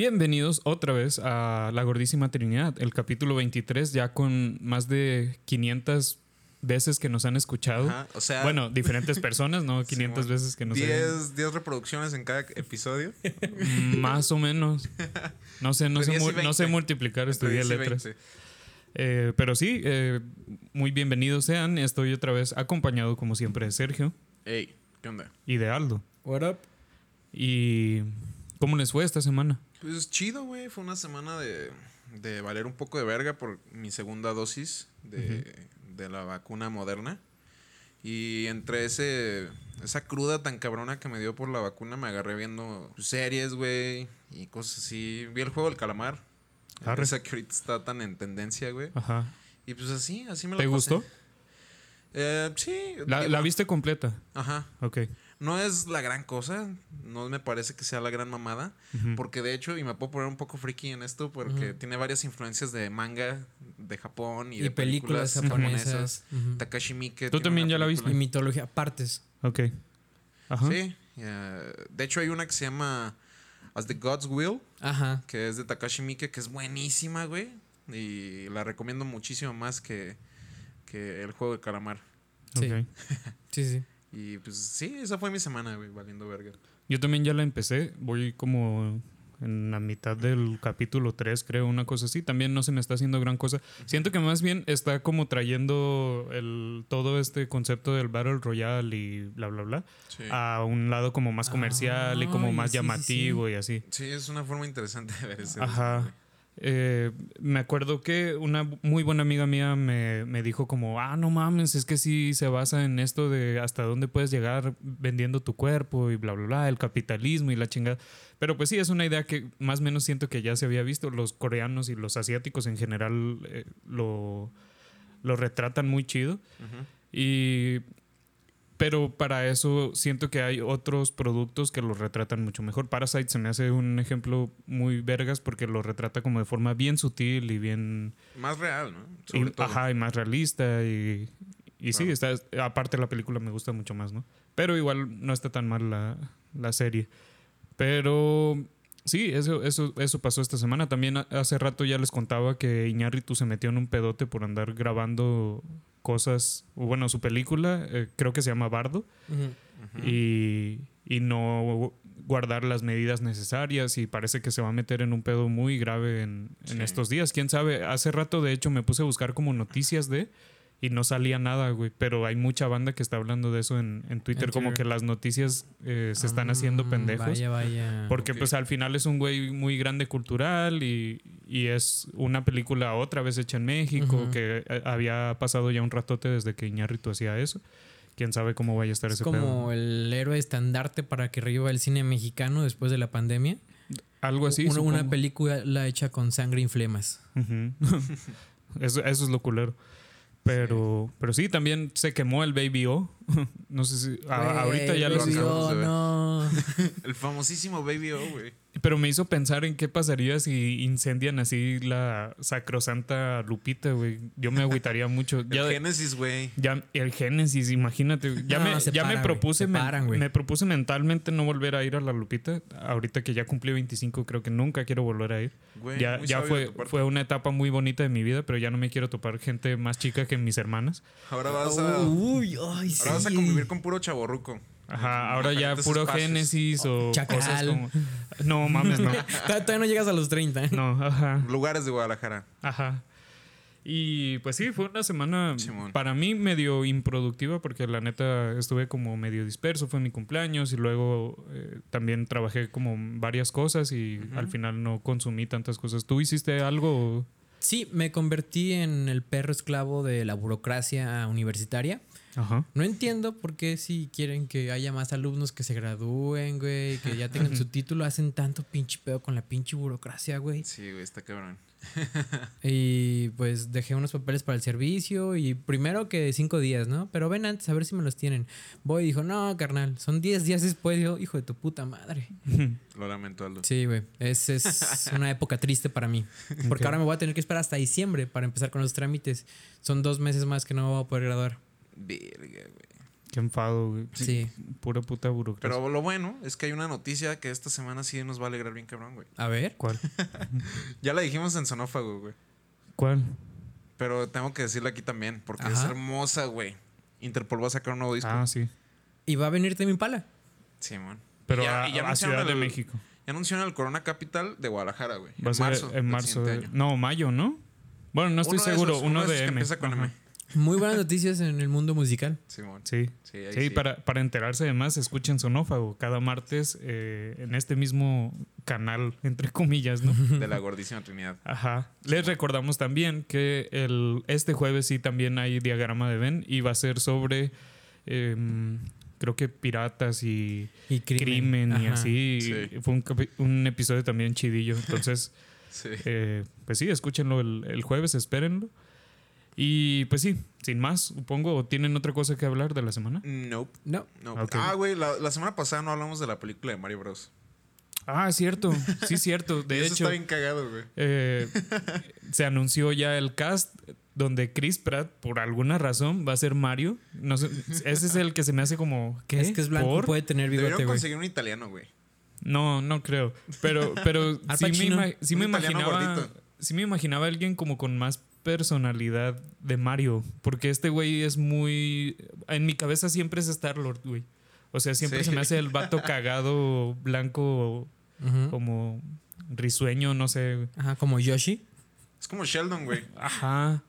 Bienvenidos otra vez a La Gordísima Trinidad, el capítulo 23, ya con más de 500 veces que nos han escuchado. Ajá, o sea, bueno, diferentes personas, ¿no? 500 Simón. veces que nos han 10, 10 reproducciones en cada episodio. Más o menos. No sé, no, sé, Entre 10 y mu- no sé 20. multiplicar, estudié 10 letras. 20. Eh, pero sí, eh, muy bienvenidos sean. Estoy otra vez acompañado, como siempre, de Sergio Ey, ¿qué onda? y de Aldo. What up? ¿Y cómo les fue esta semana? Pues chido, güey. Fue una semana de, de valer un poco de verga por mi segunda dosis de, de la vacuna moderna. Y entre ese esa cruda tan cabrona que me dio por la vacuna, me agarré viendo series, güey, y cosas así. Vi el juego del calamar. Arre. Esa que ahorita está tan en tendencia, güey. Ajá. Y pues así, así me la ¿Te pasé. gustó? Eh, sí. ¿La, la viste completa? Ajá. Ok. No es la gran cosa, no me parece que sea la gran mamada, porque de hecho, y me puedo poner un poco friki en esto, porque tiene varias influencias de manga de Japón y, Y, de películas, japonesas. Takashi Miike. ¿Tú también ya la película. Y mitología, partes. Ok. Ajá. Sí, de hecho hay una que se llama As the God's Will, Ajá. que es de Takashi Miike, que es buenísima, güey, y la recomiendo muchísimo más que, que el juego de calamar. Sí. Sí, sí. Y pues sí, esa fue mi semana, güey, valiendo verga. Yo también ya la empecé. Voy como en la mitad del capítulo 3, creo, una cosa así. También no se me está haciendo gran cosa. Siento que más bien está como trayendo el, todo este concepto del Battle Royale y bla, bla, bla, Sí. a un lado como más comercial y como más sí, sí, sí. llamativo y así. Sí, es una forma interesante de ver ese. Ajá. Eh, me acuerdo que una muy buena amiga mía me, me dijo como, ah, no mames, es que sí se basa en esto de hasta dónde puedes llegar vendiendo tu cuerpo y bla, bla, bla, el capitalismo y la chingada. Pero pues sí, es una idea que más o menos siento que ya se había visto. Los coreanos y los asiáticos en general eh, lo, lo retratan muy chido. Y... Pero para eso siento que hay otros productos que lo retratan mucho mejor. Parasite se me hace un ejemplo muy vergas porque lo retrata como de forma bien sutil y bien... Más real, ¿no? y- Sobre todo. ajá, y más realista. Y, y sí, está, aparte la película me gusta mucho más, ¿no? Pero igual no está tan mal la, la serie. Pero sí, eso, eso, eso pasó esta semana. También hace rato ya les contaba que Iñárritu se metió en un pedote por andar grabando cosas, bueno, su película, eh, creo que se llama Bardo, y, y no guardar las medidas necesarias y parece que se va a meter en un pedo muy grave en, en estos días. ¿Quién sabe? Hace rato, de hecho, me puse a buscar como noticias de... Y no salía nada, güey. Pero hay mucha banda que está hablando de eso en, en Twitter. En como Twitter. que las noticias eh, se están haciendo Ah, pendejos. Vaya, vaya. Porque pues al final es un güey muy grande cultural y, y es una película otra vez hecha en México que eh, había pasado ya un ratote desde que Iñárritu hacía eso. Quién sabe cómo vaya a estar es ese como pedo. el héroe estandarte para que reviva el cine mexicano después de la pandemia. Algo así. una, una película hecha con sangre y flemas. Eso, eso es lo culero. Pero, pero sí, también se quemó el Baby O. no sé si. a- ahorita ya lo acabamos de ver. no. El famosísimo Baby O, güey. Pero me hizo pensar en qué pasaría si incendian así la sacrosanta Lupita, güey. Yo me agüitaría mucho. El Ya, Génesis, güey. ya el Génesis, imagínate. Ya No, me, ya me propuse paran, me propuse mentalmente no volver a ir a la Lupita. Ahorita que ya cumplí 25, creo que nunca quiero volver a ir. Güey, ya ya fue, fue una etapa muy bonita de mi vida, pero ya no me quiero topar gente más chica que mis hermanas. Ahora vas a, Uy, ay, ahora vas a convivir con puro chaborruco. Ajá, ahora ya puro espacios. Génesis o Chacal. cosas como... No, mames, no. Todavía no llegas a los 30. ¿eh? No, ajá. Lugares de Guadalajara. Ajá. Y pues sí, fue una semana Simón. para mí medio improductiva porque la neta estuve como medio disperso, fue mi cumpleaños y luego eh, también trabajé como varias cosas y al final no consumí tantas cosas. ¿Tú hiciste algo? Sí, me convertí en el perro esclavo de la burocracia universitaria. Ajá. No entiendo por qué si quieren que haya más alumnos que se gradúen, güey, que ya tengan su título, hacen tanto pinche pedo con la pinche burocracia, güey. Sí, güey, está cabrón. Y pues dejé unos papeles para el servicio y primero que cinco días, ¿no? Pero ven antes a ver si me los tienen. Voy y dijo, no, carnal, son diez días después. Yo, hijo de tu puta madre. Lo lamento, Aldo. Sí, güey. Es, es una época triste para mí. Porque ahora me voy a tener que esperar hasta diciembre para empezar con los trámites. Son dos meses más que no me voy a poder graduar. Verga, güey. Qué enfado, güey. Sí. Pura puta burocracia. Pero lo bueno es que hay una noticia que esta semana sí nos va a alegrar bien cabrón, güey. A ver. ¿Cuál? Ya la dijimos en Sonófago, güey. ¿Cuál? Pero tengo que decirla aquí también, porque es hermosa, güey. Interpol va a sacar un nuevo disco. Ah, sí. Y va a venir Temi Impala. Sí, man. Pero Y ya- a, y ya a de México. Ya anunciaron el Corona Capital de Guadalajara, güey. Va a ser marzo en marzo. de- no, mayo, ¿no? Bueno, no estoy Uno de seguro. esos, uno, de que M. empieza con Ajá. M. Muy buenas noticias en el mundo musical. Simón. Sí. Sí, ahí Sí, sí. Para, para enterarse de más, escuchen Sonófago cada martes eh, en este mismo canal, entre comillas, ¿no? De la gordísima Trinidad. Ajá. Les recordamos también que el, este jueves sí también hay diagrama de Ben y va a ser sobre, em, creo que piratas y Y crimen. crimen, y así. Sí. Fue un, episodio también chidillo. Entonces, Sí. eh, pues sí, escúchenlo el, el jueves, espérenlo. Y pues sí, sin más, supongo, ¿o ¿tienen otra cosa que hablar de la semana? Nope. No. No. Ok. Ah, güey, la, la semana pasada no hablamos de la película de Mario Bros. Ah, cierto, sí, cierto. De Eso hecho, está bien cagado, güey. eh, se anunció ya el cast donde Chris Pratt, por alguna razón, va a ser Mario. No sé, ese es el que se me hace como. ¿Qué? Es que es blanco, ¿Por? puede tener bigote, Deberían conseguir un italiano, güey. No, no creo. Pero, pero sí, me, sí imaginaba. gordito. Sí me imaginaba alguien como con más personalidad de Mario. Porque este güey es muy. En mi cabeza siempre es Star Lord, güey. O sea, siempre Sí. se me hace el vato cagado, blanco, como risueño, no sé. Ajá, como Yoshi. Es como Sheldon, güey. Ajá.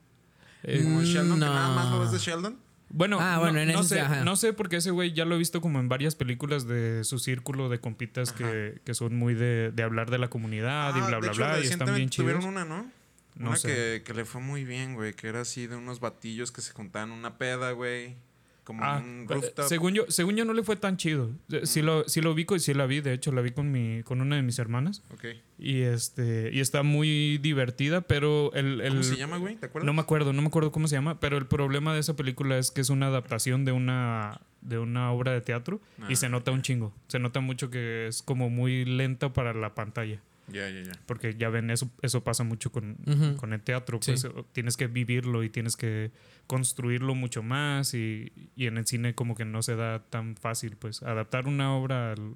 Eh, Como Mm, Sheldon, que nada más lo no. ves de Sheldon. Bueno, Ah, no, bueno, en no ese sé, ajá. no sé porque ese güey ya lo he visto como en varias películas de su círculo de compitas que, que son muy de, de hablar de la comunidad y bla, de bla, hecho, bla, y están bien chidos. Tuvieron una, ¿no? No una sé. que, que le fue muy bien, güey. Que era así de unos batillos que se juntaban una peda, güey. Como Ah, un eh, rooftop. según yo, según yo no le fue tan chido. Eh, Sí lo, sí lo ubico y sí la vi, de hecho la vi con mi, con una de mis hermanas. Ok. Y este, y está muy divertida, pero el, el ¿Cómo se llama, güey? ¿Te acuerdas? no me acuerdo, no me acuerdo cómo se llama, pero el problema de esa película es que es una adaptación de una, de una obra de teatro y Ah. se nota un chingo. Se nota mucho que es como muy lenta para la pantalla. Ya, ya, ya. Porque ya ven, eso, eso pasa mucho con, con el teatro. Pues tienes que vivirlo y tienes que construirlo mucho más. Y, y en el cine, como que no se da tan fácil. Pues adaptar una obra al,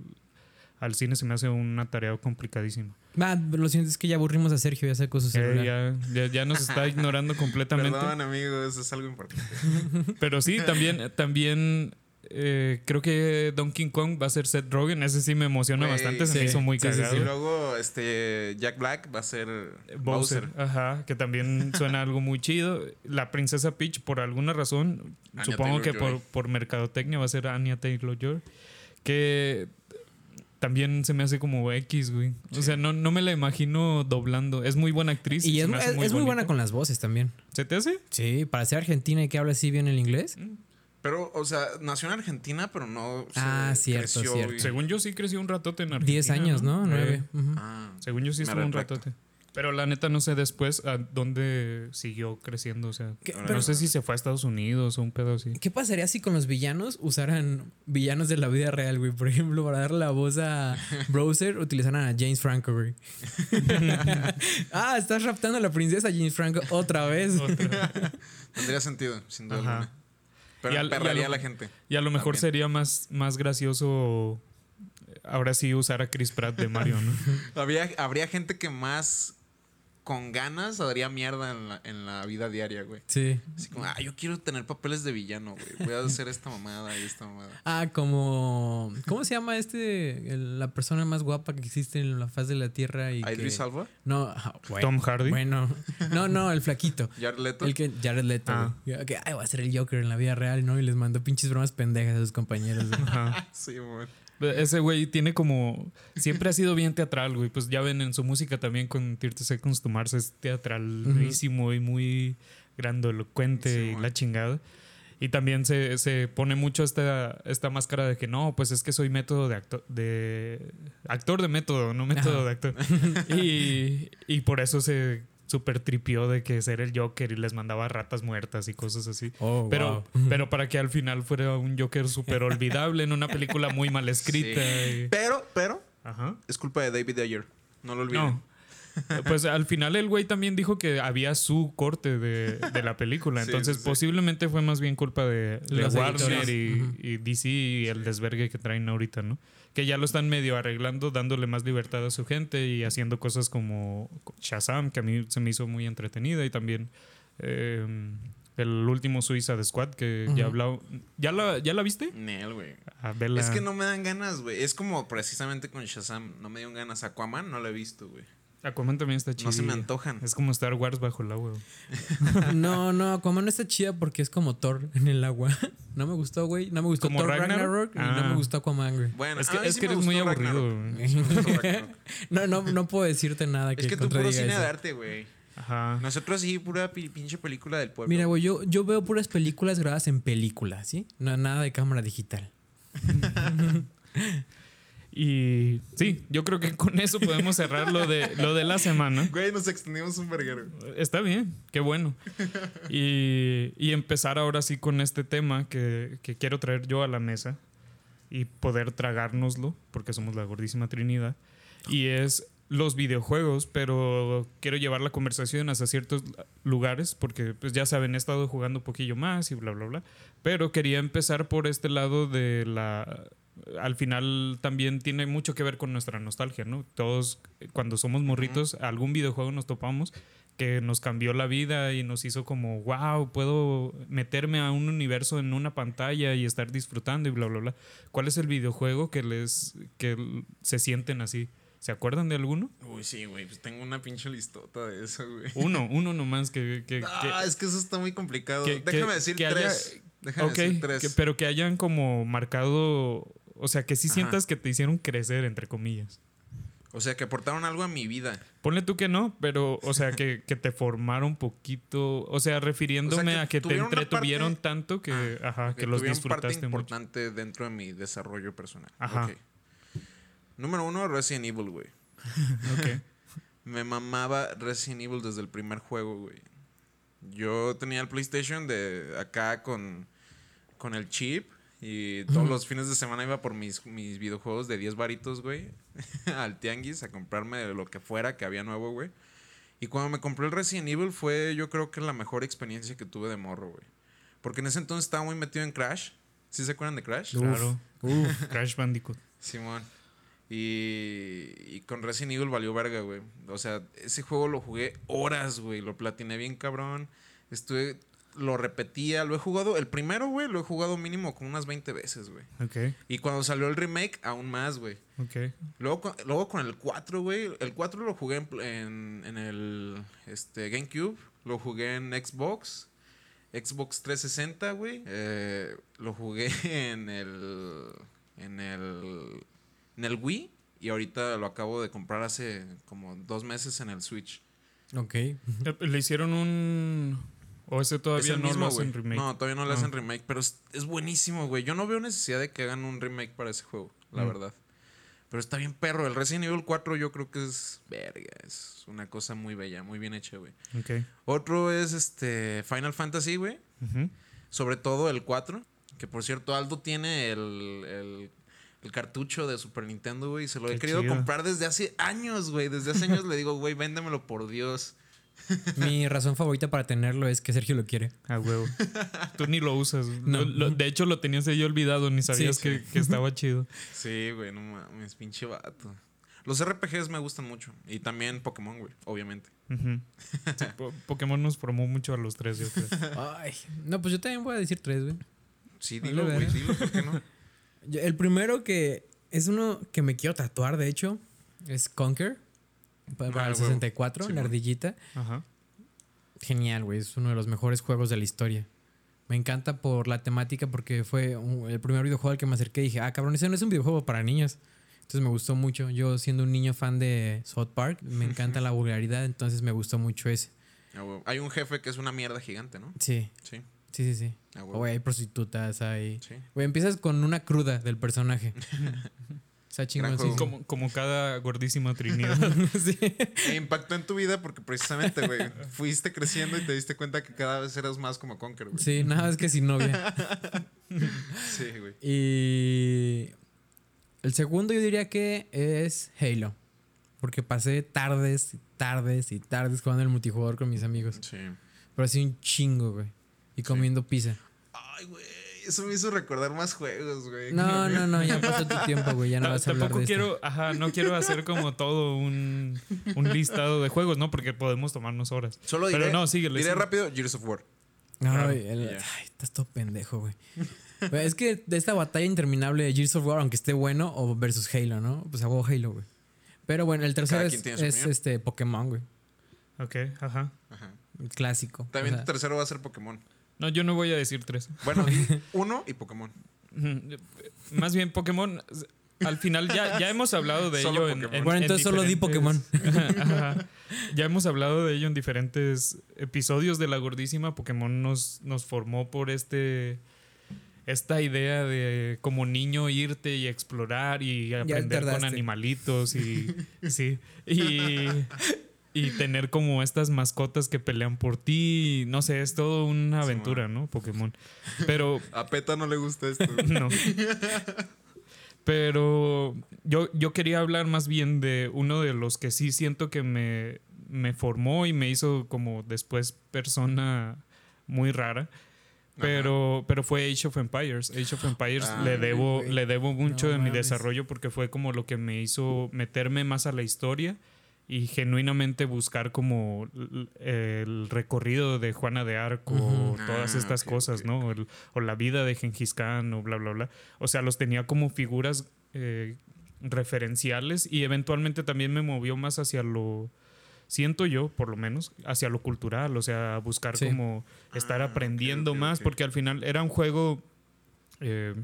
al cine se me hace una tarea complicadísima. Va, lo siento, es que ya aburrimos a Sergio, ya sacó su Eh, celular. ya, ya, ya nos está ignorando completamente. Perdón, amigo, eso es algo importante. Pero sí, también, también eh, creo que Donkey Kong va a ser Seth Rogen. Ese sí me emociona bastante. Se me hizo muy sí. Y luego, este, Jack Black va a ser Bowser, Bowser. ajá, que también suena algo muy chido. La princesa Peach, por alguna razón, Anya supongo que por, por mercadotecnia va a ser Anya Taylor que también se me hace como X, güey. O sea, no, no me la imagino doblando. Es muy buena actriz. Y es, me hace es- es muy buena con las voces también. ¿Se te hace? Sí, para ser argentina y que habla así bien el inglés. Pero, o sea, nació en Argentina, pero no se Ah, cierto, creció cierto. y- Según yo sí creció un ratote en Argentina. 10 años, ¿no? Eh, 9. Ah, según yo sí estuvo un ratote. Pero la neta no sé después a dónde siguió creciendo. O sea, ¿Qué- Ahora pero- no sé si se fue a Estados Unidos o un pedo así. ¿Qué pasaría si con los villanos usaran villanos de la vida real, güey? Por ejemplo, para darle la voz a Browser, utilizaran a James Franco, güey. ah, estás raptando a la princesa James Franco otra vez. tendría sentido, sin duda Ajá. alguna. Pero al- perraría a la gente. Y a lo mejor También. sería más, más gracioso ahora sí usar a Chris Pratt de Mario, ¿no? Habría, habría gente que más con ganas daría mierda en la, en la vida diaria, güey. Sí. Así como, ah, yo quiero tener papeles de villano, güey. Voy a hacer esta mamada y esta mamada. Ah, como. ¿Cómo se llama este? el- la persona más guapa que existe en la faz de la tierra. y Idris que... Alba, No, ah. Tom Hardy. Bueno, no, no, el flaquito. Jared Leto. El que Jared Leto. Ah. güey. Que ay, va a ser el Joker en la vida real, ¿no? Y les mandó pinches bromas pendejas a sus compañeros. güey. Sí, güey. Ese güey tiene como. Siempre ha sido bien teatral, güey. Pues ya ven en su música también con 30 Seconds to Mars es teatralísimo y muy grandoelocuente Sí, y la chingada. Y también se, se pone mucho esta, esta máscara de que no, pues es que soy método de actor, de actor de método, no método Ajá. de actor. y, y por eso se super tripió de que ser el Joker y les mandaba ratas muertas y cosas así. Oh, Pero, wow. pero para que al final fuera un Joker súper olvidable en una película muy mal escrita. Sí. y- Pero, pero, Ajá. es culpa de David Ayer. No lo olviden. No. Pues al final el güey también dijo que había su corte de, de la película. Sí, Entonces sí, sí. posiblemente fue más bien culpa de, de Warner y, y DC y el desvergue que traen ahorita, ¿no? Que ya lo están medio arreglando, dándole más libertad a su gente y haciendo cosas como Shazam, que a mí se me hizo muy entretenida, y también eh, el último Suiza Squad, que ya Ujú. hablado. ¿Ya la, ¿Ya la viste? Nel, güey. Es que no me dan ganas, güey. Es como precisamente con Shazam. No me dieron ganas. Aquaman no la he visto, güey. Aquaman también está chido. No se me antojan. Es como Star Wars bajo el agua. güey. No, no, Aquaman no está chida porque es como Thor en el agua. No me gustó, güey. No me gustó ¿Como Thor Ragnarok? Ragnarok, y no Ah. me gustó Aquaman, güey. Bueno, Es que, es sí que me eres muy aburrido. No, no, no puedo decirte nada que Es que tú puro cine eso. de arte, güey. Ajá. Nosotros sí, pura pi- pinche película del pueblo. Mira, güey, yo, yo veo puras películas grabadas en película, ¿sí? No, nada de cámara digital. Y sí, yo creo que con eso podemos cerrar lo de, lo de la semana. Güey, nos extendimos un verguero. Está bien, qué bueno. Y, y empezar ahora sí con este tema que, que quiero traer yo a la mesa y poder tragárnoslo, porque somos la gordísima Trinidad. Y es los videojuegos, pero quiero llevar la conversación hacia ciertos lugares, porque pues ya saben, he estado jugando un poquillo más y bla, bla, bla. Pero quería empezar por este lado de la... Al final también tiene mucho que ver con nuestra nostalgia, ¿no? Todos eh, cuando somos morritos, algún videojuego nos topamos que nos cambió la vida y nos hizo como, wow, puedo meterme a un universo en una pantalla y estar disfrutando y bla, bla, bla. ¿Cuál es el videojuego que les que se sienten así? ¿Se acuerdan de alguno? Uy, sí, güey. Pues tengo una pinche listota de eso, güey. Uno, uno nomás que... que, Ah, que- es que eso está muy complicado. que- Déjame decir haya- tres. Déjame ok, decir tres. pero que hayan como marcado, o sea, que sí Ajá. sientas que te hicieron crecer, entre comillas. O sea, que aportaron algo a mi vida. Ponle tú que no, pero, o sea, que, que te formaron un poquito, o sea, refiriéndome que a que te entretuvieron parte- tanto que, Ah, ajá, que que los tuvieron parte disfrutaste mucho. importante dentro de mi desarrollo personal. Ajá. Número uno, Resident Evil, güey. Ok. Me mamaba Resident Evil desde el primer juego, güey. Yo tenía el PlayStation de acá con, con el chip y todos los fines de semana iba por mis, mis videojuegos de 10 varitos, güey, al tianguis a comprarme lo que fuera que había nuevo, güey. Y cuando me compré el Resident Evil fue yo creo que la mejor experiencia que tuve de morro, güey. Porque en ese entonces estaba muy metido en Crash. ¿Sí se acuerdan de Crash? Claro. Crash Bandicoot. Simón. Y, y con Resident Evil valió verga, güey. O sea, ese juego lo jugué horas, güey. Lo platiné bien cabrón. Estuve. Lo repetía. Lo he jugado. El primero, güey, lo he jugado mínimo como unas 20 veces, güey. Ok, Y cuando salió el remake, aún más, güey. ok. Luego, con- luego con el 4, güey. El 4 lo jugué en, en, en el este, GameCube. Lo jugué en Xbox. Xbox 360, güey. Eh, lo jugué en el. En el. En el Wii. Y ahorita lo acabo de comprar hace como dos meses en el Switch. Ok. ¿Le hicieron un... o ese Es todavía el no mismo, lo hacen remake? No, todavía no le Ah. hacen remake. Pero es, es buenísimo, güey. Yo no veo necesidad de que hagan un remake para ese juego, la Mm. verdad. Pero está bien perro. El Resident Evil 4 yo creo que es. Verga. Es una cosa muy bella, muy bien hecha, güey. Ok. Otro es este Final Fantasy, güey. Sobre todo el 4. Que por cierto, Aldo tiene el, el, el cartucho de Super Nintendo, güey. y Se lo he querido chido. comprar desde hace años, güey. Desde hace años le digo, güey, véndemelo por Dios. Mi razón favorita para tenerlo es que Sergio lo quiere. A huevo. Tú ni lo usas. No. Lo- lo- de hecho, lo tenías ahí olvidado, ni sabías Sí. que, que estaba chido. Sí, güey, no mames, pinche vato. Los RPGs me gustan mucho. Y también Pokémon, güey, obviamente. Ujú. Sí, Po- Pokémon nos formó mucho a los tres, yo creo. Ay. No, pues yo también voy a decir tres, güey. Sí, dilo, güey, dilo, ¿por qué no? Yo- El primero que es uno que me quiero tatuar, de hecho, es Conquer. Pa- Para, Ah, el huevo. 64, la ardillita. Ajá. Genial, güey. Es uno de los mejores juegos de la historia. Me encanta por la temática porque fue un- el primer videojuego al que me acerqué y dije, ah, cabrón, ese no es un videojuego para niños. Entonces me gustó mucho. Yo siendo un niño fan de South Park, me encanta la vulgaridad, entonces me gustó mucho ese. Ah. Hay un jefe que es una mierda gigante, ¿no? Sí, Sí. sí, sí, sí. Ah. Güey, hay prostitutas, hay... Sí. Güey, empiezas con una cruda del personaje. Está chingón, sí. Como, como cada gordísima Trinidad. sí. E impactó en tu vida porque precisamente, güey, fuiste creciendo y te diste cuenta que cada vez eras más como Conker, güey. Sí, nada más que sin novia. Sí, güey. Y el segundo yo diría que es Halo. Porque pasé tardes y tardes y tardes jugando el multijugador con mis amigos. Sí. Pero así un chingo, güey. Y comiendo pizza. Ay, güey. Eso me hizo recordar más juegos, güey. No, no, no, ya pasó tu tiempo, güey. Ya no vas a hablar Tampoco de esto. quiero, ajá, no quiero hacer como todo un, un listado de juegos, ¿no? Porque podemos tomarnos horas. Solo Pero diré, no, síguele, diré rápido Gears of War. Ay, el- Ya. ay, estás todo pendejo, güey. Es que de esta batalla interminable de Gears of War, aunque esté bueno, o versus Halo, ¿no? Pues hago Halo, güey. Pero bueno, el tercero es, este Pokémon, güey. Ok, ajá. Ajá. El clásico. También O sea, tu tercero va a ser Pokémon. No, yo no voy a decir tres. Bueno, uno y Pokémon. Más bien Pokémon, al final ya, ya hemos hablado de Solo ello en, Pokémon. en- Bueno, en entonces solo di Ajá. Ya hemos hablado de ello en diferentes episodios de La Gordísima. Pokémon nos, nos formó por este esta idea de como niño irte y explorar y aprender con animalitos y sí y, y tener como estas mascotas que pelean por ti. No sé, es todo una aventura, ¿no? Pokémon. Pero A Peta no le gusta esto. no. Pero yo, yo quería hablar más bien de uno de los que sí siento que me, me formó y me hizo como después persona muy rara. Pero, pero fue Age of Empires. Age of Empires Ah, le debo, le debo mucho No de mi desarrollo porque fue como lo que me hizo meterme más a la historia y genuinamente buscar como el recorrido de Juana de Arco, todas Ah, estas cosas, ¿no? El- o la vida de Gengis Khan o bla, bla, bla. O sea, los tenía como figuras eh, referenciales y eventualmente también me movió más hacia lo, siento yo, por lo menos, hacia lo cultural, o sea, buscar Sí. como estar Ah, aprendiendo más, porque al final era un juego, eh,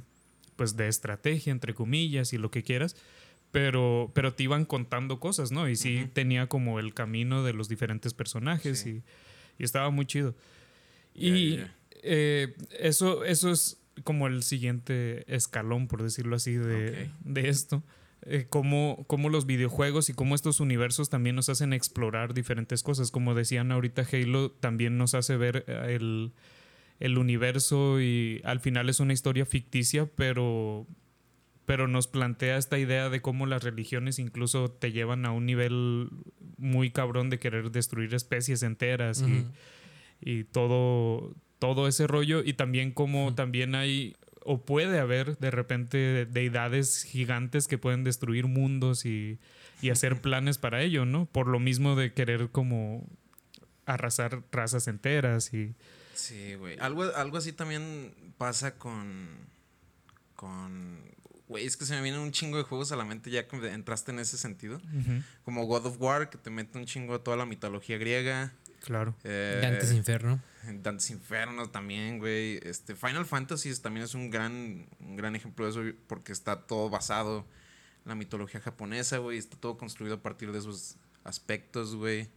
pues, de estrategia, entre comillas, y lo que quieras. Pero, pero te iban contando cosas, ¿no? Y sí Ujú. tenía como el camino de los diferentes personajes Sí. y, y estaba muy chido. Ya, Y ya. eh, eso, eso es como el siguiente escalón, por decirlo así, de, Ok. de esto. Eh, cómo, cómo los videojuegos y cómo estos universos también nos hacen explorar diferentes cosas. Como decían ahorita, Halo también nos hace ver eh, el, el universo y al final es una historia ficticia, pero, pero nos plantea esta idea de cómo las religiones incluso te llevan a un nivel muy cabrón de querer destruir especies enteras y y todo, todo ese rollo. Y también como Ujú. también hay o puede haber de repente deidades gigantes que pueden destruir mundos y, y hacer planes para ello, ¿no? Por lo mismo de querer como arrasar razas enteras y... Sí, güey. Algo, algo así también pasa con. Con. Güey, es que se me vienen un chingo de juegos a la mente ya que entraste en ese sentido. Como God of War, que te mete un chingo a toda la mitología griega. claro. Eh, Dantes Inferno. Dantes Inferno también, güey. Este, Final Fantasy también es un gran, un gran ejemplo de eso porque está todo basado en la mitología japonesa, güey. Está todo construido a partir de esos aspectos, güey.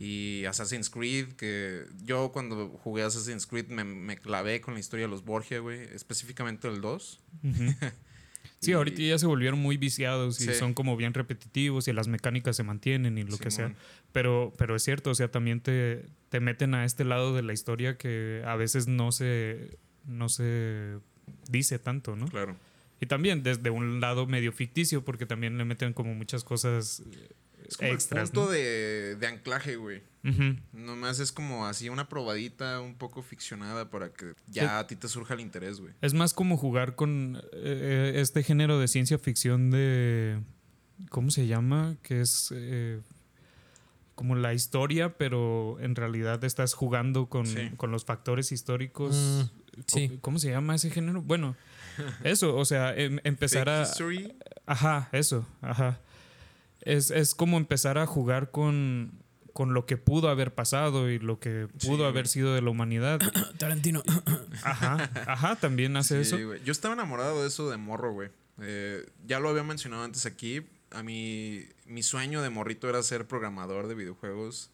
Y Assassin's Creed, que yo cuando jugué Assassin's Creed me, me clavé con la historia de los Borgia, güey. Específicamente el 2. Ujú. Sí, ahorita ya se volvieron muy viciados y Sí. son como bien repetitivos y las mecánicas se mantienen y lo que sea. Pero, pero es cierto, o sea, también te, te meten a este lado de la historia que a veces no se, no se dice tanto, ¿no? Claro. Y también desde un lado medio ficticio, porque también le meten como muchas cosas Es como extras. el punto ¿no? de, de anclaje, güey. Ujú. Nomás es como así una probadita un poco ficcionada para que ya a ti te surja el interés, güey. Es más como jugar con eh, este género de ciencia ficción de. ¿Cómo se llama? Que es eh, como la historia, pero en realidad estás jugando con, Sí. con los factores históricos. Mm, sí. ¿Cómo, cómo se llama ese género? Bueno, eso, o sea, em- empezar Fake a. history. Ajá, eso, ajá. Es, es como empezar a jugar con, con lo que pudo haber pasado y lo que Sí, pudo haber sido de la humanidad. Tarantino. Ajá, ajá, también hace Sí, eso. Yo estaba enamorado de eso de morro, güey. Eh, ya lo había mencionado antes aquí. A mí, mi sueño de morrito era ser programador de videojuegos.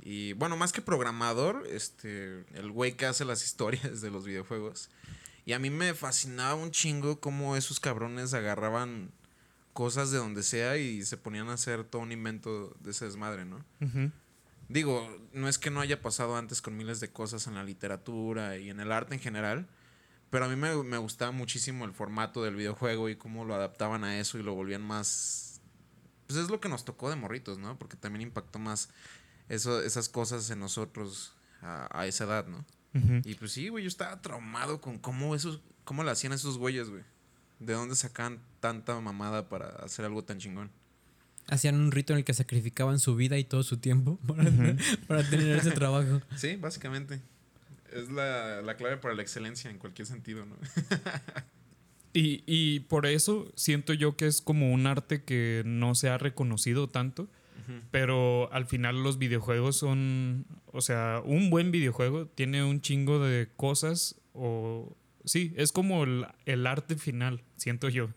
Y bueno, más que programador, este, el güey que hace las historias de los videojuegos. Y a mí me fascinaba un chingo cómo esos cabrones agarraban cosas de donde sea y se ponían a hacer todo un invento de ese desmadre, ¿no? Digo, no es que no haya pasado antes con miles de cosas en la literatura y en el arte en general, pero a mí me, me gustaba muchísimo el formato del videojuego y cómo lo adaptaban a eso y lo volvían más pues es lo que nos tocó de morritos, ¿no? Porque también impactó más eso, esas cosas en nosotros a, a esa edad, ¿no? Y pues sí, güey, yo estaba traumado con cómo esos, cómo le hacían esos güeyes, güey. ¿De dónde sacaban tanta mamada para hacer algo tan chingón? Hacían un rito en el que sacrificaban su vida y todo su tiempo para, para tener ese trabajo. Sí, básicamente. Es la, la clave para la excelencia en cualquier sentido, ¿no? Y, y por eso siento yo que es como un arte que no se ha reconocido tanto. Pero al final los videojuegos son, o sea, un buen videojuego tiene un chingo de cosas o sí, es como el, el arte final, siento yo.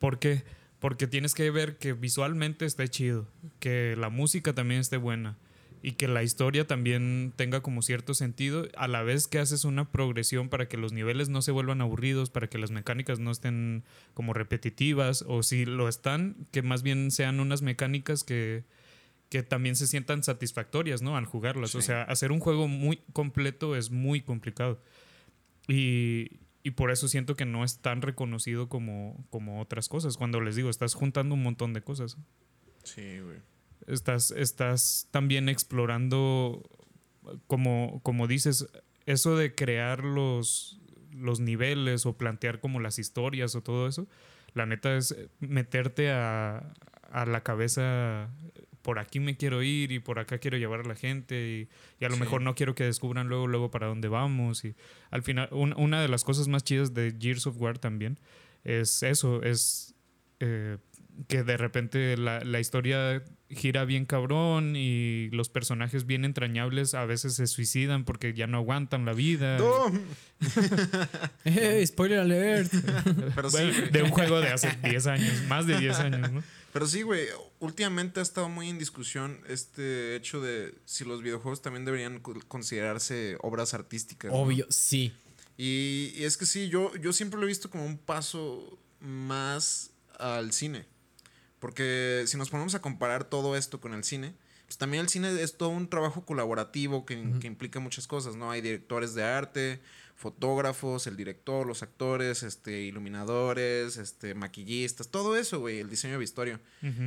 ¿Por qué? Porque tienes que ver que visualmente esté chido, que la música también esté buena y que la historia también tenga como cierto sentido, a la vez que haces una progresión para que los niveles no se vuelvan aburridos, para que las mecánicas no estén como repetitivas, o si lo están, que más bien sean unas mecánicas que, que también se sientan satisfactorias, ¿no? Al jugarlas. O sea, hacer un juego muy completo es muy complicado. Y, y por eso siento que no es tan reconocido como, como otras cosas. Cuando les digo, estás juntando un montón de cosas. Sí, güey. Estás, estás también explorando, como, como dices, eso de crear los, los niveles o plantear como las historias o todo eso. La neta es meterte a, a la cabeza, por aquí me quiero ir y por acá quiero llevar a la gente y, y a lo Sí. mejor no quiero que descubran luego, luego para dónde vamos. Y al final, un- una de las cosas más chidas de Gears of War también es eso, es eh, que de repente la, la historia gira bien cabrón y los personajes bien entrañables a veces se suicidan porque ya no aguantan la vida. ¡No! ¡Eh! ¡Spoiler alert! Pero Bueno, de un juego de hace 10 años, más de 10 años, ¿no? Pero sí, güey, últimamente ha estado muy en discusión este hecho de si los videojuegos también deberían co- considerarse obras artísticas. ¿no? Obvio, sí. Y, y es que sí, yo, yo siempre lo he visto como un paso más al cine. Porque si nos ponemos a comparar todo esto con el cine, pues también el cine es todo un trabajo colaborativo que, que implica muchas cosas, ¿no? Hay directores de arte, fotógrafos, el director, los actores, este, iluminadores, este, maquillistas, todo eso, güey, el diseño de vestuario.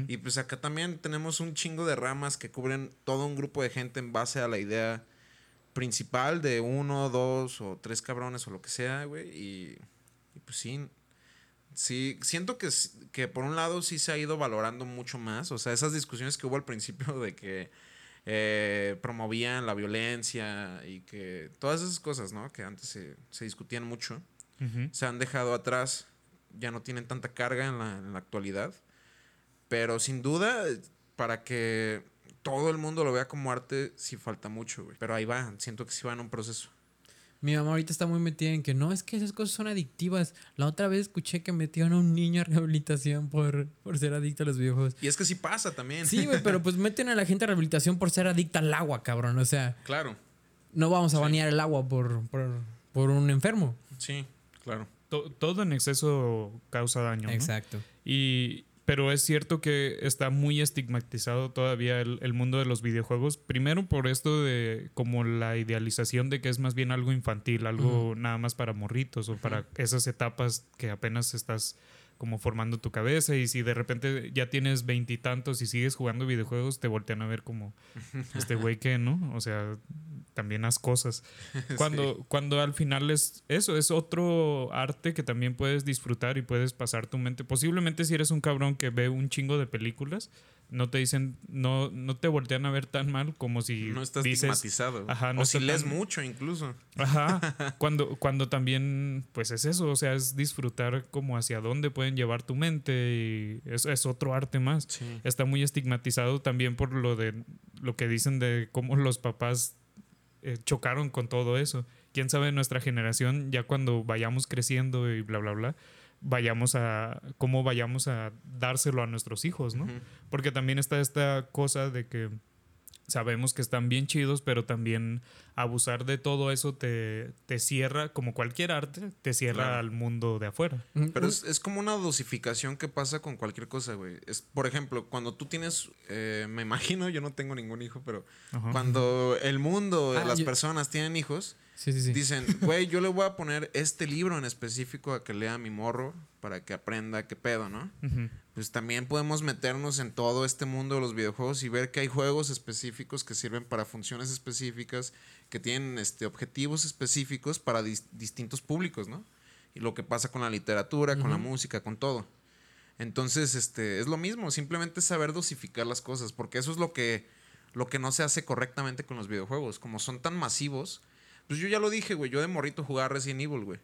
Y pues acá también tenemos un chingo de ramas que cubren todo un grupo de gente en base a la idea principal de uno, dos o tres cabrones o lo que sea, güey. Y, y pues sí, sí, siento que, que por un lado sí se ha ido valorando mucho más. O sea, esas discusiones que hubo al principio de que eh, promovían la violencia y que todas esas cosas, ¿no? Que antes se, se discutían mucho se han dejado atrás, ya no tienen tanta carga en la, en la actualidad. Pero sin duda, para que todo el mundo lo vea como arte, sí falta mucho, güey. Pero ahí va, siento que sí va en un proceso. Mi mamá ahorita está muy metida en que no, es que esas cosas son adictivas. La otra vez escuché que metieron a un niño a rehabilitación por, por ser adicto a los videojuegos. Y es que sí pasa también. Sí, güey, pero pues meten a la gente a rehabilitación por ser adicta al agua, cabrón. O sea, Claro, no vamos a banear el agua por, por, por un enfermo. sí, claro. To- todo en exceso causa daño. ¿no? Exacto. Y, pero es cierto que está muy estigmatizado todavía el, el mundo de los videojuegos. Primero por esto de como la idealización de que es más bien algo infantil, algo nada más para morritos o para esas etapas que apenas estás como formando tu cabeza y si de repente ya tienes veintitantos y, sigues jugando videojuegos te voltean a ver como este güey que no o sea también haz cosas cuando, cuando al final es eso, es otro arte que también puedes disfrutar y puedes pasar tu mente. Posiblemente si eres un cabrón que ve un chingo de películas, no te dicen, no, no te voltean a ver tan mal como si No estás dices, estigmatizado. Ajá, no o si lees tan- mucho incluso. Ajá, cuando, cuando también, pues es eso, o sea, es disfrutar como hacia dónde pueden llevar tu mente y eso es otro arte más. Sí. Está muy estigmatizado también por lo de lo que dicen de cómo los papás eh, chocaron con todo eso. Quién sabe nuestra generación, ya cuando vayamos creciendo y bla, bla, bla, vayamos a, cómo vayamos a dárselo a nuestros hijos, ¿no? Porque también está esta cosa de que sabemos que están bien chidos, pero también abusar de todo eso te, te cierra, como cualquier arte, te cierra Claro. al mundo de afuera. Pero es, es como una dosificación que pasa con cualquier cosa, güey. Es, por ejemplo, cuando tú tienes, eh, me imagino, yo no tengo ningún hijo, pero Ajá. cuando el mundo, Ah, las yo- personas tienen hijos, Sí, sí, sí. dicen, güey, yo le voy a poner este libro en específico a que lea mi morro para que aprenda qué pedo, ¿no? Ujú. Pues también podemos meternos en todo este mundo de los videojuegos y ver que hay juegos específicos que sirven para funciones específicas, que tienen este, objetivos específicos para dis- distintos públicos, ¿no? Y lo que pasa con la literatura, con la música, con todo. Entonces, este, es lo mismo, simplemente saber dosificar las cosas, porque eso es lo que, lo que no se hace correctamente con los videojuegos. Como son tan masivos, pues yo ya lo dije, güey, yo de morrito jugaba Resident Evil, güey.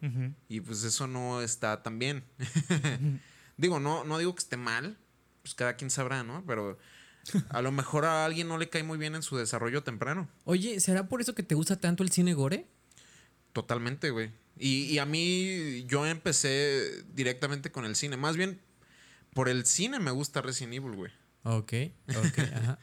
Y pues eso no está tan bien. digo, no, no digo que esté mal, pues cada quien sabrá, ¿no? Pero a lo mejor a alguien no le cae muy bien en su desarrollo temprano. Oye, ¿será por eso que te gusta tanto el cine gore? Totalmente, güey. Y, y a mí yo empecé directamente con el cine. Más bien, por el cine me gusta Resident Evil, güey. Ok, ok, ajá.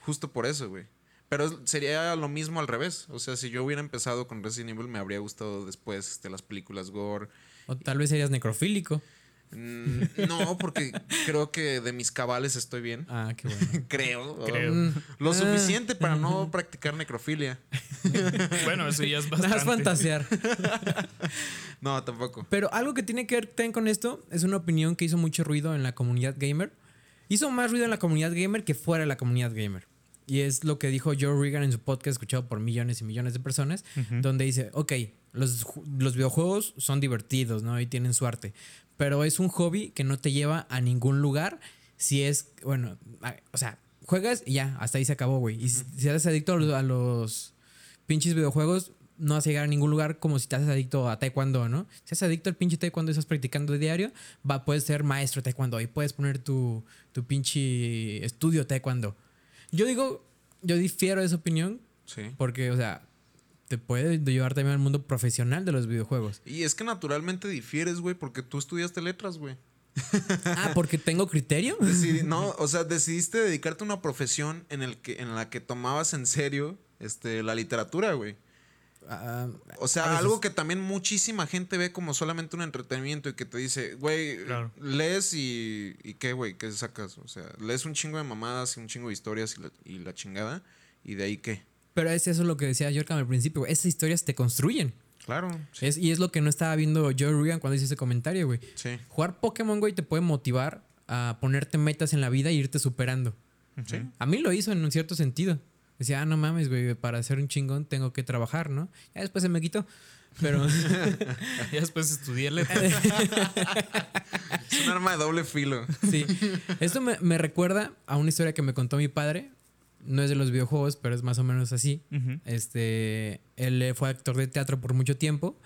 Justo por eso, güey. Pero sería lo mismo al revés. O sea, si yo hubiera empezado con Resident Evil, me habría gustado después este, las películas gore. O tal vez serías necrofílico. Mm, no, porque creo que de mis cabales estoy bien. Ah, qué bueno. Creo. Creo. Mm, Lo ah. suficiente para no practicar necrofilia. Bueno, eso ya es Nada bastante. fantasear. No, tampoco. Pero algo que tiene que ver también con esto es una opinión que hizo mucho ruido en la comunidad gamer. Hizo más ruido en la comunidad gamer que fuera de la comunidad gamer. Y es lo que dijo Joe Regan en su podcast, escuchado por millones y millones de personas, donde dice, ok, los, los videojuegos son divertidos, ¿no? Y tienen su arte. Pero es un hobby que no te lleva a ningún lugar si es, bueno, a- o sea, juegas y ya, hasta ahí se acabó, güey. Y si si eres adicto a los, a los pinches videojuegos, no vas a llegar a ningún lugar como si te haces adicto a taekwondo, ¿no? Si eres adicto al pinche taekwondo y estás practicando de diario, va, puedes ser maestro de taekwondo y puedes poner tu, tu pinche estudio taekwondo. Yo digo, yo difiero de esa opinión Sí. porque, o sea, te puede llevar también al mundo profesional de los videojuegos. Y es que naturalmente difieres, güey, porque tú estudiaste letras, güey. Ah, porque tengo criterio. Decidi- no, o sea, decidiste dedicarte a una profesión en, el que, en la que tomabas en serio este, la literatura, güey. Ah, O sea, algo que también muchísima gente ve como solamente un entretenimiento y que te dice, güey, Claro. lees y, y qué, güey, qué sacas. O sea, lees un chingo de mamadas y un chingo de historias y la, y la chingada. Y de ahí qué. Pero es eso lo que decía Yorkam al principio. güey. Esas historias te construyen. Claro. Sí. Es, y es lo que no estaba viendo Joe Rogan cuando hizo ese comentario, güey. Sí. Jugar Pokémon, güey, te puede motivar a ponerte metas en la vida e irte superando. sí. A mí lo hizo en un cierto sentido. Decía, ah, no mames, güey, para ser un chingón tengo que trabajar, ¿no? Ya después se me quitó. Pero Ya después estudié letras. Es un arma de doble filo. sí. Esto me, me recuerda a una historia que me contó mi padre. No es de los videojuegos, pero es más o menos así. Este, él fue actor de teatro por mucho tiempo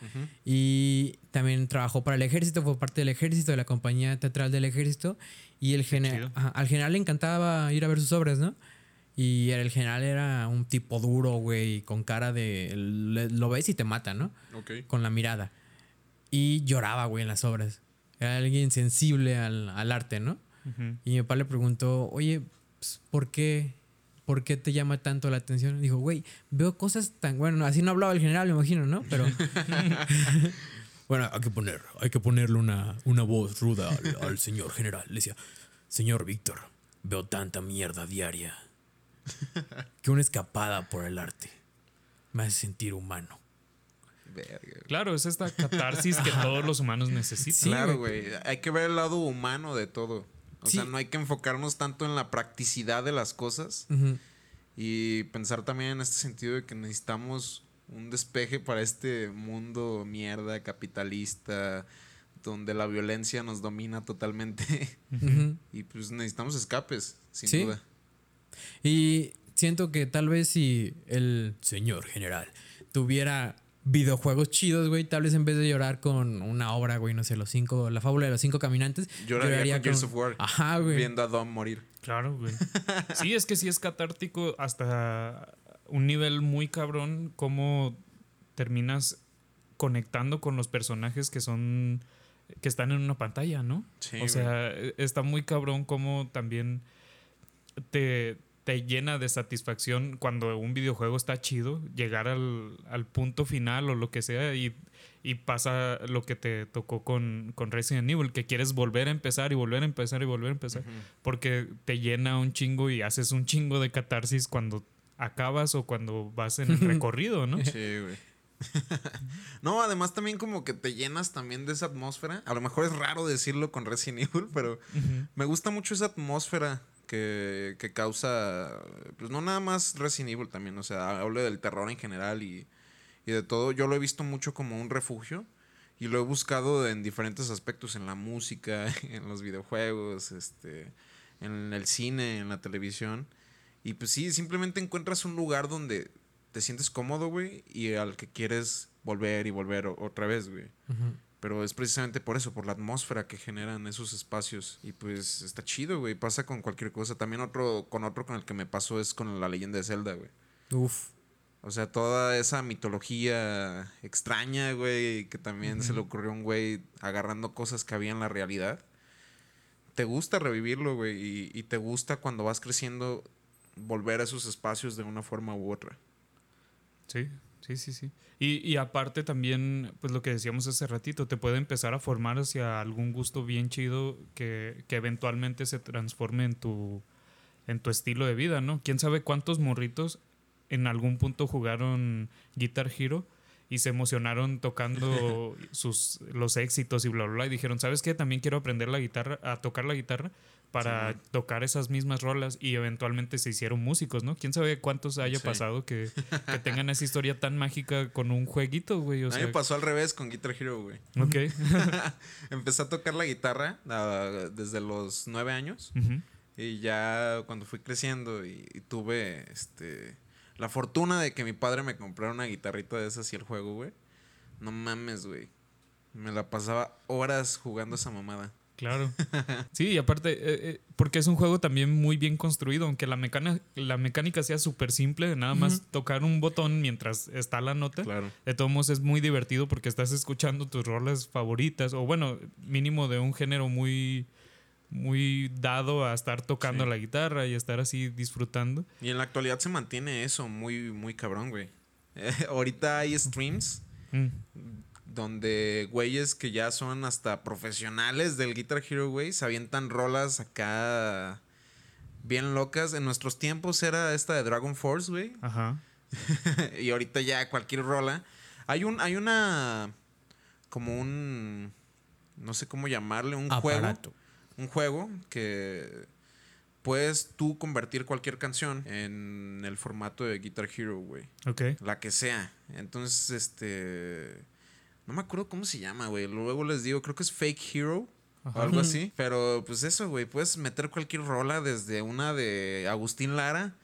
y también trabajó para el ejército, fue parte del ejército, de la compañía teatral del ejército. Y el gene- chido. ajá, al general le encantaba ir a ver sus obras, ¿no? Y el general era un tipo duro, güey, con cara de. le- Lo ves y te mata, ¿no? Ok. Con la mirada. Y lloraba, güey, en las obras. Era alguien sensible al, al arte, ¿no? Y mi papá le preguntó, oye, pues, ¿por qué? ¿Por qué te llama tanto la atención? Dijo, güey, veo cosas tan... Bueno, así no hablaba el general, me imagino, ¿no? Pero... bueno, hay que poner, hay que ponerle una, una voz ruda al, al señor general. Le decía, señor Víctor, veo tanta mierda diaria que una escapada por el arte me hace sentir humano. Verga. Claro, es esta catarsis que todos los humanos necesitan. Sí, claro, güey. Hay que ver el lado humano de todo. O Sí. sea, no hay que enfocarnos tanto en la practicidad de las cosas y pensar también en este sentido de que necesitamos un despeje para este mundo mierda capitalista donde la violencia nos domina totalmente y pues necesitamos escapes, sin Sí. duda. Y siento que tal vez si el señor general tuviera videojuegos chidos, güey, tal vez en vez de llorar con una obra, güey, no sé, los cinco, la fábula de los cinco caminantes, Lloraría con Gears of War. Ajá, güey. Viendo a Dom morir. Claro, güey. Sí, es que sí es catártico hasta un nivel muy cabrón cómo terminas conectando con los personajes que son que están en una pantalla, ¿no? Sí, o sea, está muy cabrón cómo también te, te llena de satisfacción cuando un videojuego está chido, llegar al, al punto final o lo que sea y, y pasa lo que te tocó con, con Resident Evil, que quieres volver a empezar y volver a empezar y volver a empezar, porque te llena un chingo y haces un chingo de catarsis cuando acabas o cuando vas en el recorrido, ¿no? Sí, güey. no, además también como que te llenas también de esa atmósfera. A lo mejor es raro decirlo con Resident Evil, pero me gusta mucho esa atmósfera que, que, causa, pues no nada más Resident Evil también, o sea, hablo del terror en general y, y de todo. Yo lo he visto mucho como un refugio y lo he buscado en diferentes aspectos, en la música, en los videojuegos, este, en el cine, en la televisión. Y pues sí, simplemente encuentras un lugar donde te sientes cómodo, güey, y al que quieres volver y volver otra vez, güey. Pero es precisamente por eso, por la atmósfera que generan esos espacios. Y pues está chido, güey. Pasa con cualquier cosa. También otro, con otro con el que me pasó es con la leyenda de Zelda, güey. Uf. O sea, toda esa mitología extraña, güey, que también se le ocurrió a un güey agarrando cosas que había en la realidad. Te gusta revivirlo, güey, y, y te gusta cuando vas creciendo volver a esos espacios de una forma u otra. Sí, sí, sí, sí. Y, y, aparte también, pues lo que decíamos hace ratito, te puede empezar a formar hacia algún gusto bien chido que, que eventualmente se transforme en tu, en tu estilo de vida, ¿no? ¿Quién sabe cuántos morritos en algún punto jugaron Guitar Hero y se emocionaron tocando sus, los éxitos y bla, bla, bla. Y dijeron, ¿sabes qué? También quiero aprender la guitarra, a tocar la guitarra para tocar esas mismas rolas y eventualmente se hicieron músicos, ¿no? ¿Quién sabe cuántos haya pasado que, que, tengan esa historia tan mágica con un jueguito, güey? O sea, a mí me pasó al revés con Guitar Hero, güey. Ok. Empecé a tocar la guitarra uh, desde los nueve años y ya cuando fui creciendo y, y, tuve este la fortuna de que mi padre me comprara una guitarrita de esas y el juego, güey. No mames, güey. Me la pasaba horas jugando esa mamada. Claro. Sí, y aparte, eh, eh, porque es un juego también muy bien construido, aunque la, mecánica, la mecánica sea súper simple, nada más tocar un botón mientras está la nota. Claro. De todos modos es muy divertido porque estás escuchando tus roles favoritas, o bueno, mínimo de un género muy, muy dado a estar tocando la guitarra y estar así disfrutando. Y en la actualidad se mantiene eso muy, muy cabrón, güey. ahorita hay streams. Mm donde güeyes que ya son hasta profesionales del Guitar Hero, güey, se avientan rolas acá bien locas. En nuestros tiempos era esta de Dragon Force, güey. Ajá. y ahorita ya cualquier rola. Hay un, hay una como un no sé cómo llamarle, un juego. Un juego que puedes tú convertir cualquier canción en el formato de Guitar Hero, güey. Ok. La que sea. Entonces, este no me acuerdo cómo se llama, güey. Luego les digo, creo que es Fake Hero. O algo así. Pero pues eso, güey. Puedes meter cualquier rola desde una de Agustín Lara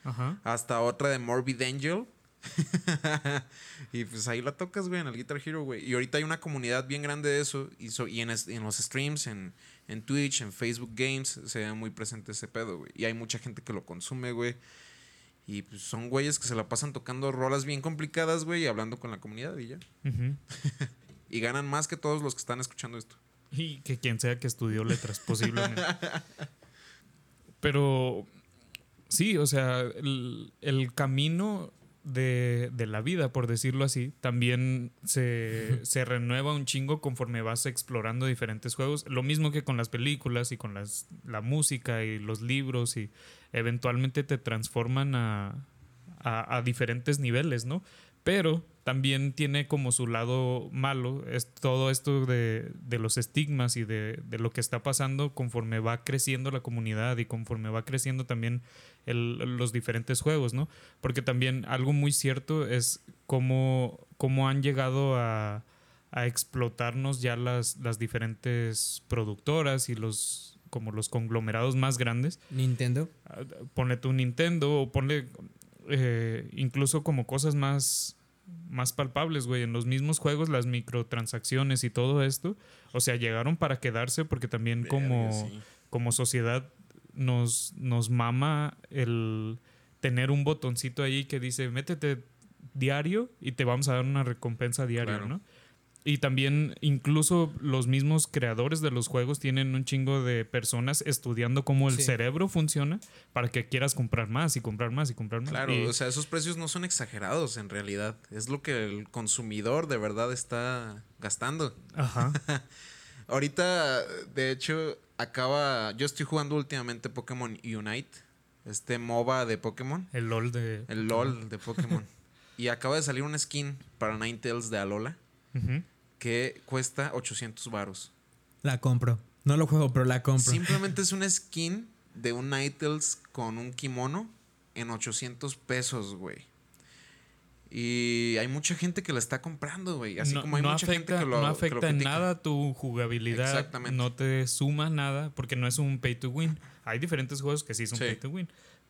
hasta otra de Morbid Angel. y pues ahí la tocas, güey, en el Guitar Hero, güey. Y ahorita hay una comunidad bien grande de eso. Y, y en, en, los streams, en, en Twitch, en Facebook Games, se ve muy presente ese pedo, güey. Y hay mucha gente que lo consume, güey. Y pues son güeyes que se la pasan tocando rolas bien complicadas, güey, y hablando con la comunidad y ya. y ganan más que todos los que están escuchando esto. Y que quien sea que estudió letras, posiblemente. Pero sí, o sea, el, camino de, la vida, por decirlo así, también se, se, renueva un chingo conforme vas explorando diferentes juegos. Lo mismo que con las películas y con las, la música y los libros y eventualmente te transforman a, a, a diferentes niveles, ¿no? Pero también tiene como su lado malo, es todo esto de, los estigmas y de, lo que está pasando conforme va creciendo la comunidad y conforme va creciendo también los diferentes juegos, ¿no? Porque también algo muy cierto es cómo, cómo han llegado a, explotarnos ya las, las diferentes productoras y los como los conglomerados más grandes. Nintendo. Ah, ponle tu Nintendo o ponle eh, incluso como cosas más más palpables, güey. En los mismos juegos, las microtransacciones y todo esto, o sea, llegaron para quedarse porque también como, como sociedad nos, nos mama el tener un botoncito ahí que dice, métete diario y te vamos a dar una recompensa diaria, ¿no? Y también incluso los mismos creadores de los juegos tienen un chingo de personas estudiando cómo el cerebro funciona para que quieras comprar más y comprar más y comprar más. Claro, o sea, esos precios no son exagerados en realidad. Es lo que el consumidor de verdad está gastando. Ajá. Ahorita, de hecho, acaba... Yo estoy jugando últimamente Pokémon Unite. Este MOBA de Pokémon. El LOL de... El LOL de Pokémon. Y acaba de salir una skin para Ninetales de Alola Ujú. Que cuesta 800 varos. La compro. No lo juego, pero la compro. Simplemente es una skin de un Ninetales con un kimono en 800 pesos, güey. Y hay mucha gente que la está comprando, güey. Así no, como hay no mucha afecta, gente que lo no que lo afecta en nada tu jugabilidad. Exactamente. No te suma nada porque no es un pay to win. Hay diferentes juegos que sí son Sí. pay to win.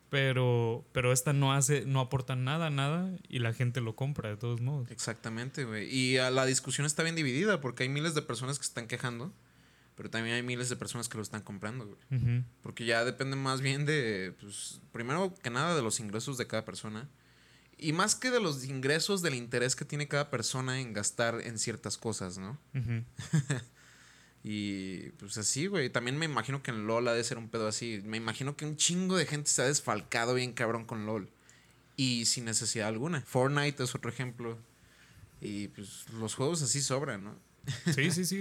Pero, pero esta no hace, no aporta nada, nada, y la gente lo compra de todos modos. Exactamente, güey. Y ah, la discusión está bien dividida porque hay miles de personas que se están quejando, pero también hay miles de personas que lo están comprando, güey. Porque ya depende más bien de, pues, primero que nada de los ingresos de cada persona. Y más que de los ingresos, del interés que tiene cada persona en gastar en ciertas cosas, ¿no? Ujú. Y pues así, güey. También me imagino que en LOL ha de ser un pedo así. Me imagino que un chingo de gente se ha desfalcado bien cabrón con LOL. Y sin necesidad alguna. Fortnite es otro ejemplo. Y pues los juegos así sobran, ¿no? Sí, sí, sí.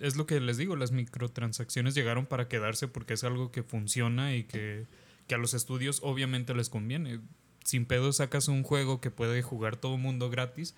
es lo que les digo. Las microtransacciones llegaron para quedarse porque es algo que funciona y que, que a los estudios obviamente les conviene. Sin pedo sacas un juego que puede jugar todo mundo gratis,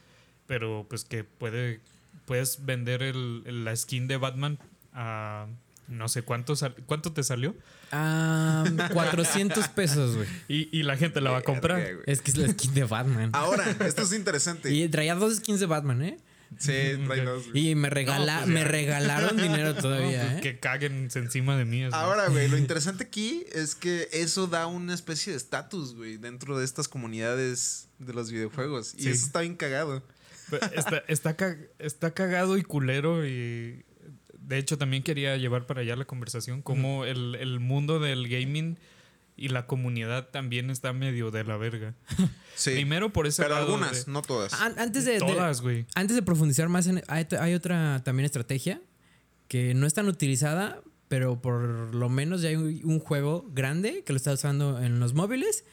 pero pues que puede puedes vender el, el- la skin de Batman a no sé cuánto sal- cuánto te salió Ah, 400 pesos, güey. y, y la gente la va a comprar. Es que es la skin de Batman. Ahora, esto es interesante. Y traía dos skins de Batman, ¿eh? Sí, trae dos, güey. Y me, regala, No, pues me regalaron dinero No, todavía, pues ¿eh? Que caguen encima de mí. es- Ahora, güey, lo interesante aquí es que eso da una especie de estatus, güey, dentro de estas comunidades de los videojuegos. Y Sí. eso está bien cagado. Está, está, está cagado y culero y de hecho también quería llevar para allá la conversación como el, el mundo del gaming y la comunidad también está medio de la verga. Sí. Primero por ese pero lado algunas, de- no todas. An- antes de, de- todas, güey. antes de profundizar más en hay, hay otra también estrategia que no es tan utilizada, pero por lo menos ya hay un juego grande que lo está usando en los móviles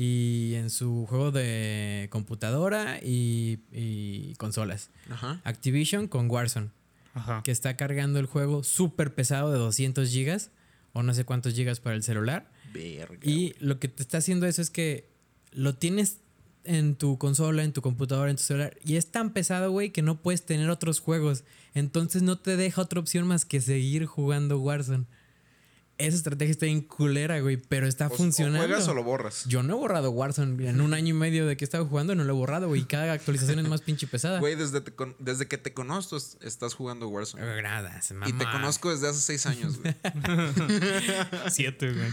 y en su juego de computadora y, y consolas. Ajá. Activision con Warzone, Ajá. que está cargando el juego súper pesado de 200 gigas o no sé cuántos gigas para el celular. Verga. Y lo que te está haciendo eso es que lo tienes en tu consola, en tu computadora, en tu celular. Y es tan pesado, güey, que no puedes tener otros juegos. Entonces no te deja otra opción más que seguir jugando Warzone. Esa estrategia está bien culera, güey, pero está O- o funcionando. juegas o lo borras. Yo no he borrado Warzone. En un año y medio de que he estado jugando no lo he borrado, güey. Cada actualización es más pinche pesada. Güey, desde, te con- desde que te conozco es- estás jugando Warzone. Nada, se Y te mamá. conozco desde hace seis años, güey. Siete, güey.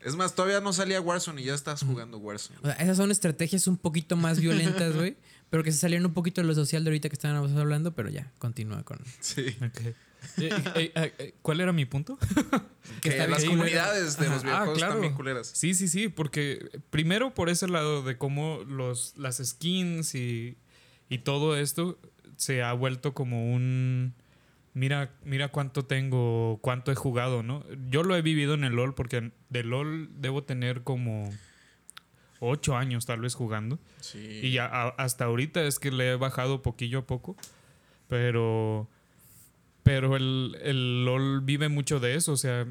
es más, todavía no salía Warzone y ya estás jugando Warzone. O sea, esas son estrategias un poquito más violentas, güey. pero que se salieron un poquito de lo social de ahorita que estábamos hablando, pero ya, continúa con. Sí. Ok. Eh, eh, eh, eh, ¿Cuál era mi punto? Que está las comunidades de los Ah, videojuegos claro. están bien culeras. Sí, sí, sí, porque primero por ese lado de cómo los, las skins y, y todo esto se ha vuelto como un... Mira, mira cuánto tengo, cuánto he jugado, ¿no? Yo lo he vivido en el LOL porque de LOL debo tener como ocho años tal vez jugando. Sí. Y ya a- hasta ahorita es que le he bajado poquillo a poco. Pero. Pero el, el LOL vive mucho de eso. O sea,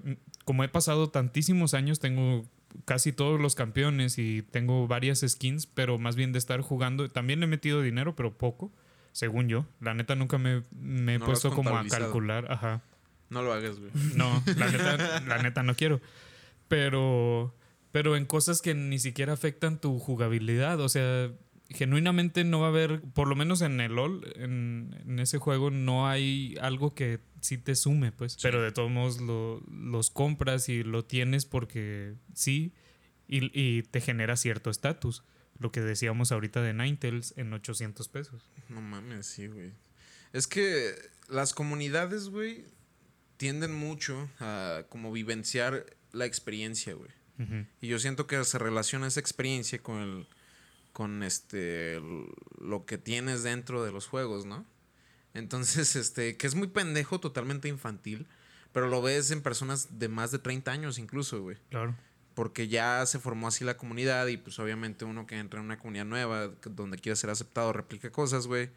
como he pasado tantísimos años, tengo casi todos los campeones y tengo varias skins, pero más bien de estar jugando. También le he metido dinero, pero poco, según yo. La neta nunca me, me he No puesto como a calcular. Ajá. No lo hagas, güey. No, la neta, la neta no quiero. Pero, pero en cosas que ni siquiera afectan tu jugabilidad. O sea, genuinamente no va a haber, por lo menos en el LOL, en, en ese juego, no hay algo que sí te sume, pues. Pero de todos modos lo- los compras y lo tienes porque sí y, y te genera cierto estatus. Lo que decíamos ahorita de Ninetales en 800 pesos. No mames, sí, güey. Es que las comunidades, güey, tienden mucho a como vivenciar la experiencia, güey. Y yo siento que se relaciona esa experiencia con el con este lo que tienes dentro de los juegos, ¿no? Entonces, este, que es muy pendejo, totalmente infantil, pero lo ves en personas de más de 30 años incluso, güey. Claro. Porque ya se formó así la comunidad y pues obviamente uno que entra en una comunidad nueva, donde quiere ser aceptado, replica cosas, güey,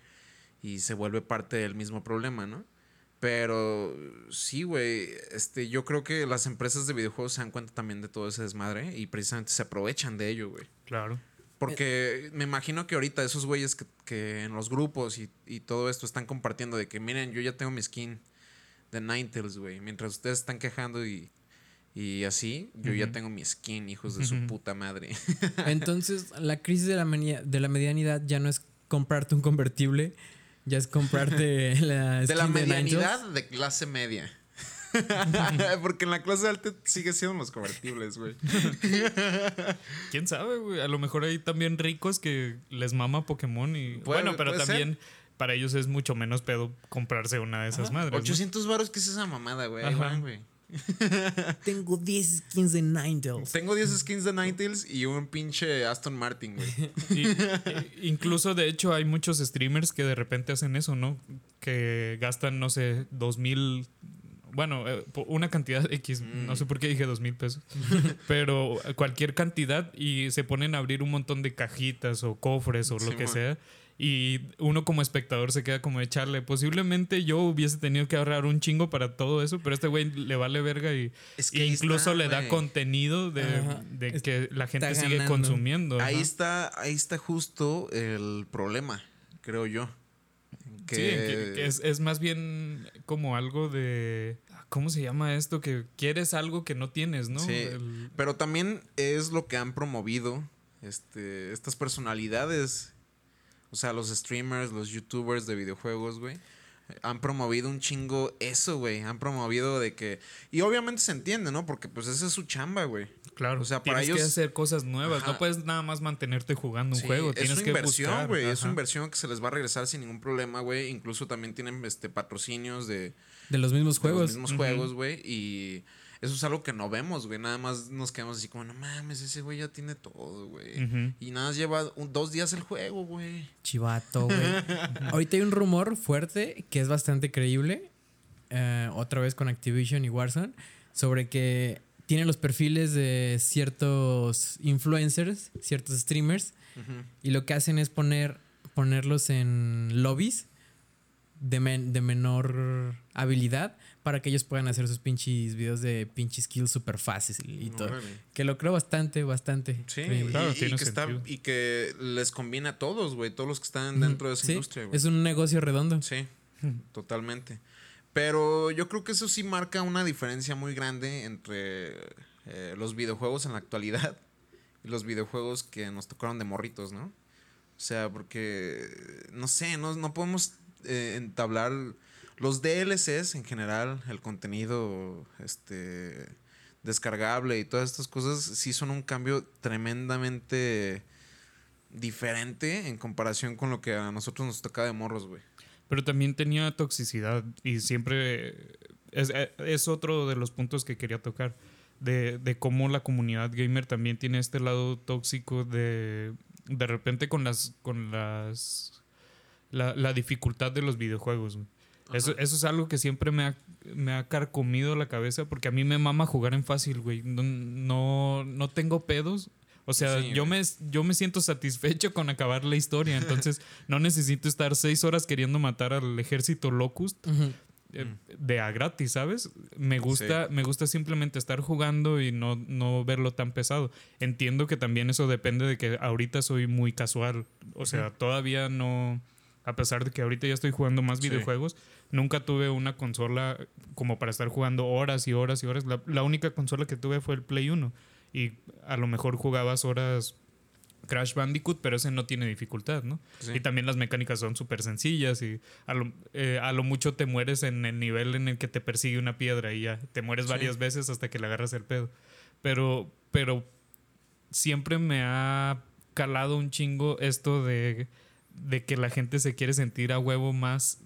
y se vuelve parte del mismo problema, ¿no? Pero sí, güey, este, yo creo que las empresas de videojuegos se dan cuenta también de todo ese desmadre y precisamente se aprovechan de ello, güey. Claro. Porque me imagino que ahorita esos güeyes que, que en los grupos y, y todo esto están compartiendo de que, miren, yo ya tengo mi skin de Ninetales, güey. Mientras ustedes están quejando y, y así, yo ya tengo mi skin, hijos de su puta madre. Entonces, la crisis de la, de la medianidad ya no es comprarte un convertible, ya es comprarte la de la skin medianidad de clase media. Porque en la clase alta sigue siendo los convertibles, güey. ¿Quién sabe, güey? A lo mejor hay también ricos que les mama Pokémon y... Puede- bueno, pero también para ellos es mucho menos pedo comprarse una de esas madres. ¿no? 800 varos, ¿qué es esa mamada, güey? Ahí Ajá. van, güey. Tengo 10 skins de Ninetales. Tengo 10 skins de Ninetales y un pinche Aston Martin, güey. Y- incluso, de hecho, hay muchos streamers que de repente hacen eso, ¿no? Que gastan, no sé, dos mil. Bueno, eh, una cantidad X, Mm. no sé por qué dije dos mil pesos, pero cualquier cantidad y se ponen a abrir un montón de cajitas o cofres o lo que sea. Y uno como espectador se queda como de echarle. Posiblemente yo hubiese tenido que ahorrar un chingo para todo eso, pero a este güey le vale verga y, Es y ahí incluso está, le da contenido de, de que la gente está sigue ganando. consumiendo. Ahí está, ahí está justo el problema, creo yo. Que, Sí, que, que es, es más bien como algo de. ¿Cómo se llama esto? Que quieres algo que no tienes, ¿no? Sí. El- Pero también es lo que han promovido este, estas personalidades. O sea, los streamers, los youtubers de videojuegos, güey. Han promovido un chingo eso, güey. Han promovido de que... Y obviamente se entiende, ¿no? Porque pues esa es su chamba, güey. claro, o sea, para tienes que ellos- hacer cosas nuevas. Ajá. No puedes nada más mantenerte jugando un Sí, juego. es Tienes su inversión, güey. Es una inversión que se les va a regresar sin ningún problema, güey. Incluso también tienen este patrocinios de, De los mismos de juegos. los mismos juegos, güey. Y eso es algo que no vemos, güey. Nada más nos quedamos así como, no mames, ese güey ya tiene todo, güey. Y nada más lleva un- dos días el juego, güey. Chivato, güey. Ahorita hay un rumor fuerte que es bastante creíble. eh, otra vez con Activision y Warzone. Sobre que tienen los perfiles de ciertos influencers, ciertos streamers. Y lo que hacen es poner, ponerlos en lobbies de, men- de menor habilidad para que ellos puedan hacer sus pinches videos de pinches kills super fáciles y todo. Órale. Que lo creo bastante, bastante. Sí, creíble. Claro, y, y que está- y que les conviene a todos, güey. Todos los que están dentro de esa Sí, industria, güey. es un negocio redondo. Sí, totalmente. Pero yo creo que eso sí marca una diferencia muy grande entre eh, los videojuegos en la actualidad y los videojuegos que nos tocaron de morritos, ¿no? O sea, porque, no sé, no, no podemos eh, entablar los DLCs en general, el contenido este, descargable y todas estas cosas, sí son un cambio tremendamente diferente en comparación con lo que a nosotros nos tocaba de morros, güey. Pero también tenía toxicidad y siempre es, es otro de los puntos que quería tocar. De, de cómo la comunidad gamer también tiene este lado tóxico de de repente con las con las la, la dificultad de los videojuegos. Eso, eso es algo que siempre me ha, me ha carcomido la cabeza porque a mí me mama jugar en fácil, güey. No, no, no tengo pedos. O sea, Sí, yo, güey. me, yo me siento satisfecho con acabar la historia. Entonces, no necesito estar seis horas queriendo matar al ejército Locust Ujú. eh, Mm. de a gratis, ¿sabes? Me gusta, me gusta simplemente estar jugando y no, no verlo tan pesado. Entiendo que también eso depende de que ahorita soy muy casual. O sea, todavía no. A pesar de que ahorita ya estoy jugando más Sí. videojuegos, nunca tuve una consola como para estar jugando horas y horas y horas. La, la única consola que tuve fue el Play 1. Y a lo mejor jugabas horas Crash Bandicoot, pero ese no tiene dificultad, ¿no? Sí. Y también las mecánicas son súper sencillas y a lo, eh, a lo mucho te mueres en el nivel en el que te persigue una piedra y ya te mueres Sí. varias veces hasta que le agarras el pedo. Pero, pero siempre me ha calado un chingo esto de, de que la gente se quiere sentir a huevo más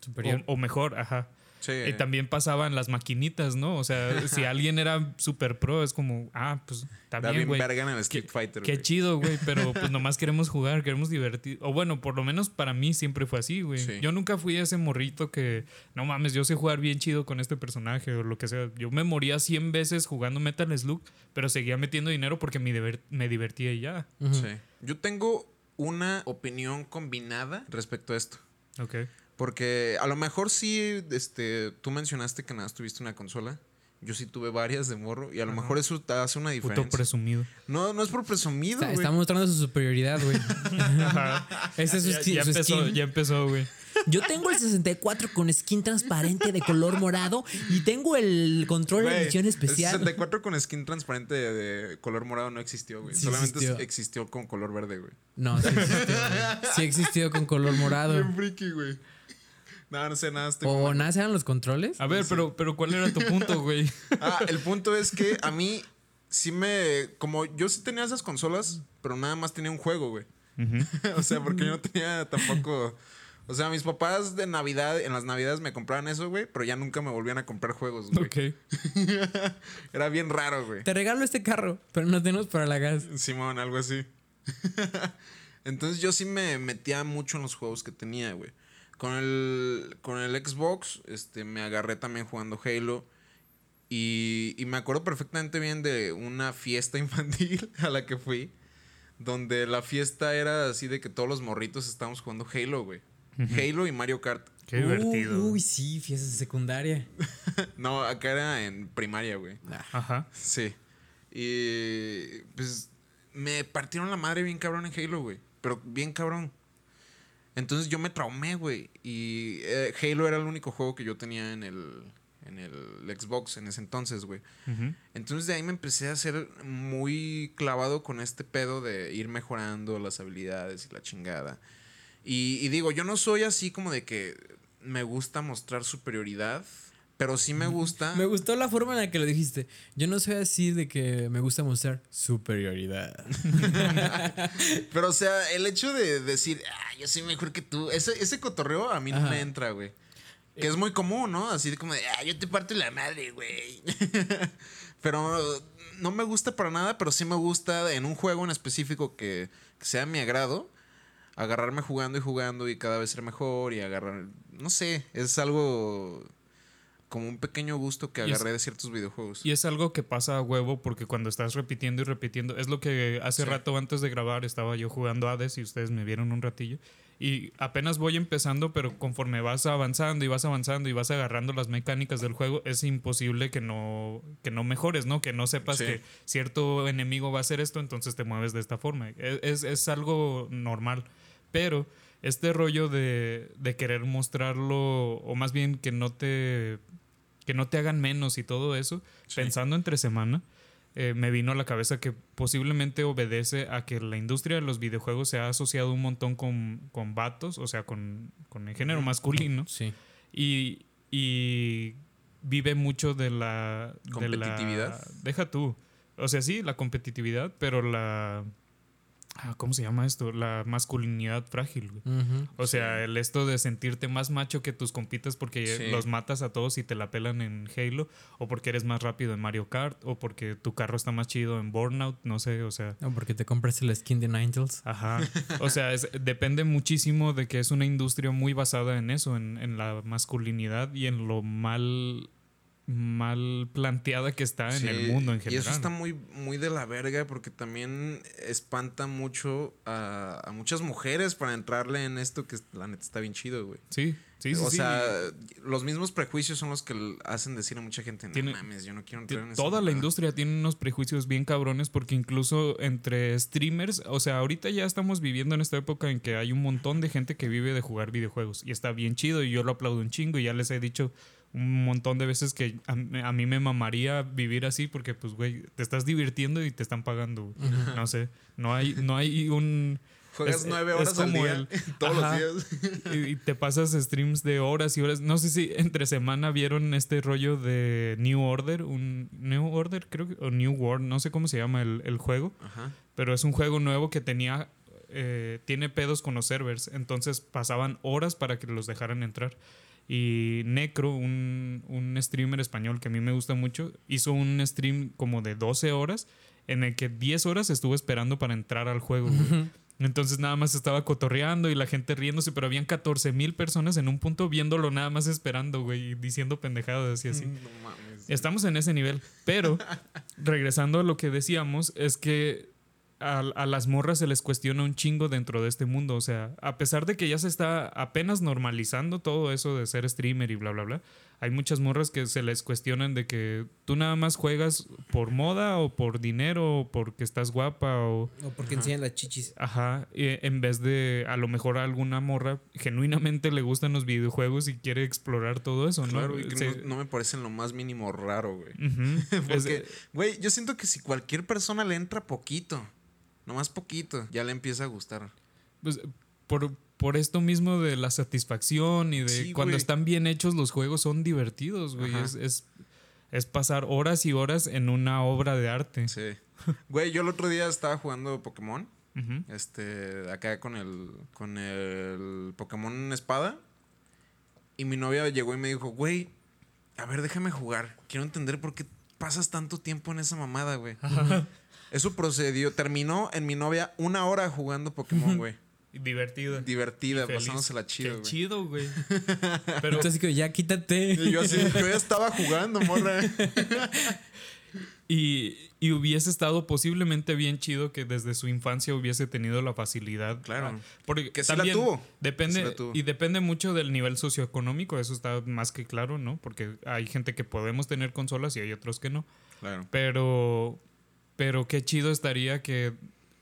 Superior. o, o mejor, ajá. Sí. Y también pasaban las maquinitas, ¿no? O sea, si alguien era super pro, es como, ah, pues también, güey. verga en el Street Fighter, qué chido, güey, pero pues nomás queremos jugar, queremos divertir. O bueno, por lo menos para mí siempre fue así, güey. Sí. Yo nunca fui ese morrito que, no mames, yo sé jugar bien chido con este personaje o lo que sea. Yo me moría 100 veces jugando Metal Slug, pero seguía metiendo dinero porque me, diver- me divertía y ya. Sí. Yo tengo una opinión combinada respecto a esto. Ok. Porque a lo mejor sí, este, tú mencionaste que nada más tuviste una consola. Yo sí tuve varias de morro y a lo Ajá. mejor eso te hace una Puto diferencia. presumido. No, no es por presumido, Está, güey. está mostrando su superioridad, güey. Ese es su, ya, skin- ya su empezó, skin. ya empezó, güey. Yo tengo el 64 con skin transparente de color morado y tengo el control de edición El especial. 64 con skin transparente de, de color morado no existió, güey. Sí Solamente existió. existió. con color verde, güey. No, sí existió. güey. Sí existió con color morado. Bien friki, güey. No, no sé nada. Estoy ¿O nada eran los controles? A ver, pero, pero ¿cuál era tu punto, güey? Ah, el punto es que a mí sí me. Como yo sí tenía esas consolas, pero nada más tenía un juego, güey. o sea, porque yo no tenía tampoco. O sea, mis papás de Navidad, en las Navidades me compraban eso, güey, pero ya nunca me volvían a comprar juegos, güey. Ok. Era bien raro, güey. Te regalo este carro, pero no tenemos para la gas. Simón, algo así. Entonces yo sí me metía mucho en los juegos que tenía, güey. Con el, con el Xbox, este, me agarré también jugando Halo. Y, y me acuerdo perfectamente bien de una fiesta infantil a la que fui. Donde la fiesta era así de que todos los morritos estábamos jugando Halo, güey. Halo y Mario Kart. Qué divertido. Uy, sí, fiestas de secundaria. No, acá era en primaria, güey. Ajá. Sí. Y pues me partieron la madre bien cabrón en Halo, güey. Pero bien cabrón. Entonces yo me traumé, güey. Y eh, Halo era el único juego que yo tenía en el, en el Xbox en ese entonces, güey. Entonces de ahí me empecé a hacer muy clavado con este pedo de ir mejorando las habilidades y la chingada. Y, y digo, yo no soy así como de que me gusta mostrar superioridad, pero sí me gusta. Me gustó la forma en la que lo dijiste. Yo no soy así de que me gusta mostrar superioridad. Pero, o sea, el hecho de decir, ah, yo soy mejor que tú, ese, ese cotorreo a mí no me entra, güey. Que es muy común, ¿no? Así de como de, ah, yo te parto la madre, güey. pero no me gusta para nada, pero sí me gusta en un juego en específico que, que sea a mi agrado, agarrarme jugando y jugando y cada vez ser mejor y agarrar, no sé, es algo como un pequeño gusto que es- agarré de ciertos videojuegos. Y es algo que pasa a huevo porque cuando estás repitiendo y repitiendo, es lo que hace Sí. rato antes de grabar estaba yo jugando Hades y ustedes me vieron un ratillo. Y apenas voy empezando, pero conforme vas avanzando y vas avanzando y vas agarrando las mecánicas del juego, es imposible que no, que no mejores, ¿no? Que no sepas Sí. que cierto enemigo va a hacer esto, entonces te mueves de esta forma. Es, es- es algo normal. Pero este rollo de, de querer mostrarlo, o más bien que no te que no te hagan menos y todo eso, Sí. pensando entre semana, eh, me vino a la cabeza que posiblemente obedece a que la industria de los videojuegos se ha asociado un montón con, con vatos, o sea, con, con el género masculino, Sí. y, y vive mucho de la... de la- ¿Competitividad? deja tú. O sea, sí, la competitividad, pero la... ah, ¿Cómo se llama esto? La masculinidad frágil, güey. O sea, Sí. el esto de sentirte más macho que tus compitas porque Sí. los matas a todos y te la pelan en Halo, o porque eres más rápido en Mario Kart, o porque tu carro está más chido en Burnout, no sé, o sea. No, porque te compras el skin de Ninetales. Ajá. O sea, es- depende muchísimo de que es una industria muy basada en eso, en, en la masculinidad y en lo mal mal planteada que está en el mundo en Y general. eso está muy, muy de la verga porque también espanta mucho a, a muchas mujeres para entrarle en esto que la neta está bien chido, güey. Sí, sí, sí. o sí. sea, los mismos prejuicios son los que hacen decir a mucha gente, no Tiene- mames, yo no quiero entrar en esa Toda la mamada". industria tiene unos prejuicios bien cabrones porque incluso entre streamers, o sea, ahorita ya estamos viviendo en esta época en que hay un montón de gente que vive de jugar videojuegos y está bien chido y yo lo aplaudo un chingo y ya les he dicho un montón de veces que a, a mí me mamaría vivir así porque pues güey, te estás divirtiendo y te están pagando. güey. No sé, no hay no hay un Juegas es- nueve horas al día, el- todos Ajá. los días. y, y te pasas streams de horas y horas. No sé si entre semana vieron este rollo de New Order, un New Order, creo que, o New World, no sé cómo se llama el, el juego, Ajá. pero es un juego nuevo que tenía, eh, tiene pedos con los servers, entonces pasaban horas para que los dejaran entrar. Y Necro, un, un streamer español que a mí me gusta mucho, hizo un stream como de 12 horas en el que 10 horas estuvo esperando para entrar al juego. güey. Entonces nada más estaba cotorreando y la gente riéndose, pero habían 14 mil personas en un punto viéndolo nada más esperando, güey, y diciendo pendejadas y así. No mames. Estamos en ese nivel. Pero, regresando a lo que decíamos, es que a, a las morras se les cuestiona un chingo dentro de este mundo. O sea, a pesar de que ya se está apenas normalizando todo eso de ser streamer y bla, bla, bla, hay muchas morras que se les cuestionan de que tú nada más juegas por moda o por dinero o porque estás guapa o... O porque enseñan las chichis. Ajá, y en vez de a lo mejor a alguna morra genuinamente le gustan los videojuegos y quiere explorar todo eso, ¿no? Claro, y que Se- no, no me parece en lo más mínimo raro, güey. Porque, güey, yo siento que si cualquier persona le entra poquito, nomás poquito, ya le empieza a gustar. pues, por, por esto mismo de la satisfacción y de Sí, cuando están bien hechos los juegos son divertidos, güey. Es, es, es pasar horas y horas en una obra de arte. Sí. Güey, yo el otro día estaba jugando Pokémon. Este, acá con el, con el Pokémon Espada. Y mi novia llegó y me dijo, güey, a ver, déjame jugar. Quiero entender por qué pasas tanto tiempo en esa mamada, güey. Eso procedió, terminó en mi novia una hora jugando Pokémon, güey. Divertido. Divertida, Feliz. pasándosela chido, Qué güey. chido, güey. Pero Entonces que ya quítate. Y yo así, yo ya estaba jugando, morra. Y, y hubiese estado posiblemente bien chido que desde su infancia hubiese tenido la facilidad. Claro. Ah, Porque Que sí la también tuvo. Depende, sí la tuvo. y depende mucho del nivel socioeconómico, eso está más que claro, ¿no? Porque hay gente que podemos tener consolas y hay otros que no. Claro. Pero, pero qué chido estaría que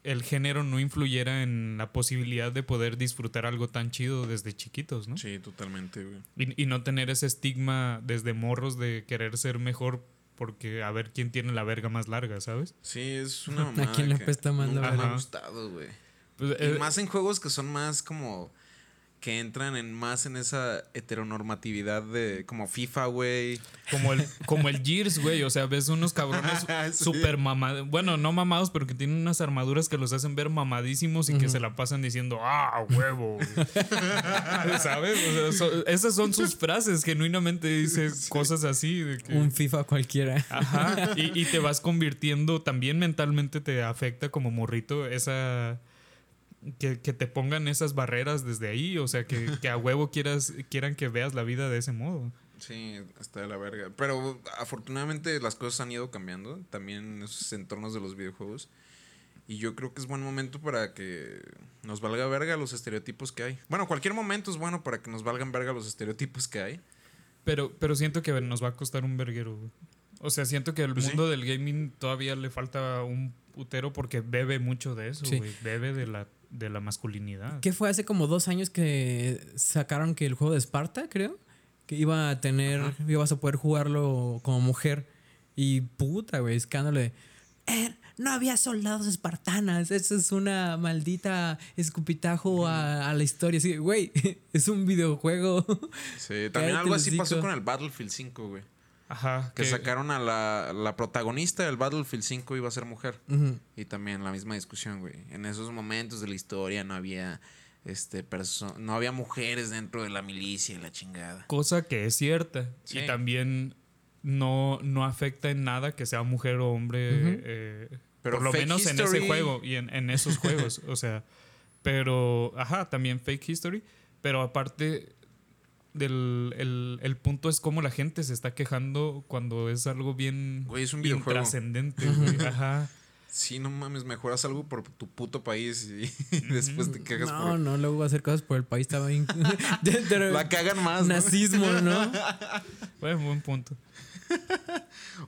el género no influyera en la posibilidad de poder disfrutar algo tan chido desde chiquitos, ¿no? Sí, totalmente, güey. Y, y no tener ese estigma desde morros de querer ser mejor porque a ver quién tiene la verga más larga, ¿sabes? Sí, es una ¿A quién le apesta más la nunca me verga? ha gustado, güey. Pues, Y eh, más en juegos que son más como. Que entran en más en esa heteronormatividad de. Como FIFA, güey. como el, como el Gears, güey. O sea, ves unos cabrones Sí. súper mamados. Bueno, no mamados, pero que tienen unas armaduras que los hacen ver mamadísimos y que se la pasan diciendo, ¡ah, huevo! ¿Sabes? O sea, so- esas son sus frases. Genuinamente dice cosas así. De que, Un FIFA cualquiera. Ajá. Y, y te vas convirtiendo, también mentalmente te afecta como morrito esa. Que, que te pongan esas barreras desde ahí. O sea, que, que a huevo quieras, quieran que veas la vida de ese modo. Sí, está de la verga. Pero afortunadamente las cosas han ido cambiando. También en esos entornos de los videojuegos. Y yo creo que es buen momento para que nos valga verga los estereotipos que hay. Bueno, cualquier momento es bueno para que nos valgan verga los estereotipos que hay. Pero, pero siento que nos va a costar un verguero. O sea, siento que el Pues sí. mundo del gaming todavía le falta un putero porque bebe mucho de eso, Sí. Bebe de la, de la masculinidad. ¿Qué fue hace como dos años que sacaron que el juego de Esparta, creo? Que iba a tener, ibas a poder jugarlo como mujer. Y puta, güey, escándalo de. "Eh, no había soldados espartanas. Eso es una maldita escupitajo a, a la historia. Sí, güey, es un videojuego. Sí, también algo así pasó con el Battlefield 5, güey. Ajá. Que sacaron a la, la protagonista del Battlefield 5 iba a ser mujer. Y también la misma discusión, güey. En esos momentos de la historia no había este perso- no había mujeres dentro de la milicia y la chingada. Cosa que es cierta. Sí. Y también no, no afecta en nada que sea mujer o hombre. eh, Pero por lo fake menos en history- ese juego y en, en esos juegos. O sea, pero, ajá, también fake history. Pero aparte del el, el punto es cómo la gente se está quejando cuando es algo bien Güey, es un güey. Ajá. Sí, no mames, mejoras algo por tu puto país y, y después te quejas No, por no, luego va a hacer cosas por el país también. De- de- la cagan más, ¿no? Nazismo, ¿no? Bueno, buen punto.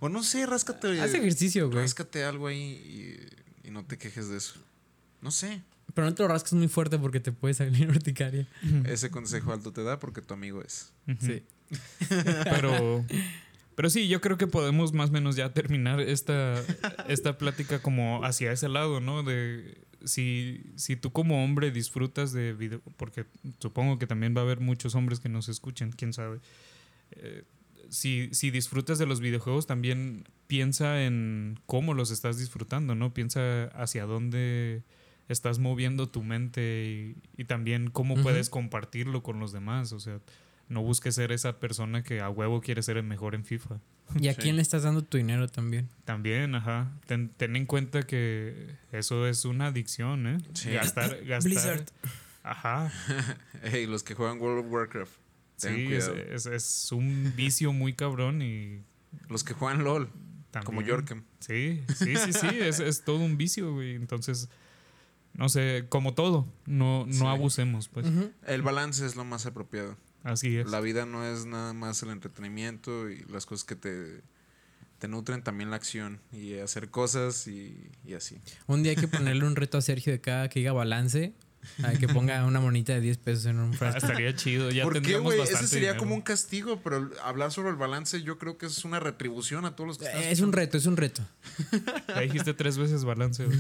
O no sé, ráscate. Haz ejercicio, güey. Ráscate algo ahí y, y no te quejes de eso. No sé. Pero no te lo rascas muy fuerte porque te puede salir urticaria. Ese consejo alto te da porque tu amigo es. Sí. Pero, pero sí, yo creo que podemos más o menos ya terminar esta, esta plática como hacia ese lado, ¿no? De si, si tú como hombre disfrutas de video, porque supongo que también va a haber muchos hombres que nos escuchen, quién sabe. Eh, si, si disfrutas de los videojuegos, también piensa en cómo los estás disfrutando, ¿no? Piensa hacia dónde estás moviendo tu mente y, y también cómo puedes compartirlo con los demás. O sea, no busques ser esa persona que a huevo quiere ser el mejor en FIFA. ¿Y a Sí. quién le estás dando tu dinero también? También, ajá. Ten, ten en cuenta que eso es una adicción, ¿eh? Sí. Gastar, gastar. Blizzard. Ajá. Hey, los que juegan World of Warcraft. Sí, es- es un vicio muy cabrón y Los que juegan LOL, también. como Yorkem. Sí, sí, sí, sí. es, es todo un vicio, güey. Entonces, no sé, como todo, no, no Sí. abusemos, pues. El balance es lo más apropiado. Así es. La vida no es nada más el entretenimiento y las cosas que te, te nutren, también la acción y hacer cosas y, y así. Un día hay que ponerle un reto a Sergio de cada que diga balance. Que ponga una monita de 10 pesos en un Ah, frasco. estaría chido. Ya ¿Por qué, tendríamos güey? bastante Ese sería dinero. como un castigo, pero hablar sobre el balance yo creo que es una retribución a todos los que están Es un reto, es un reto. Ya dijiste tres veces balance, güey.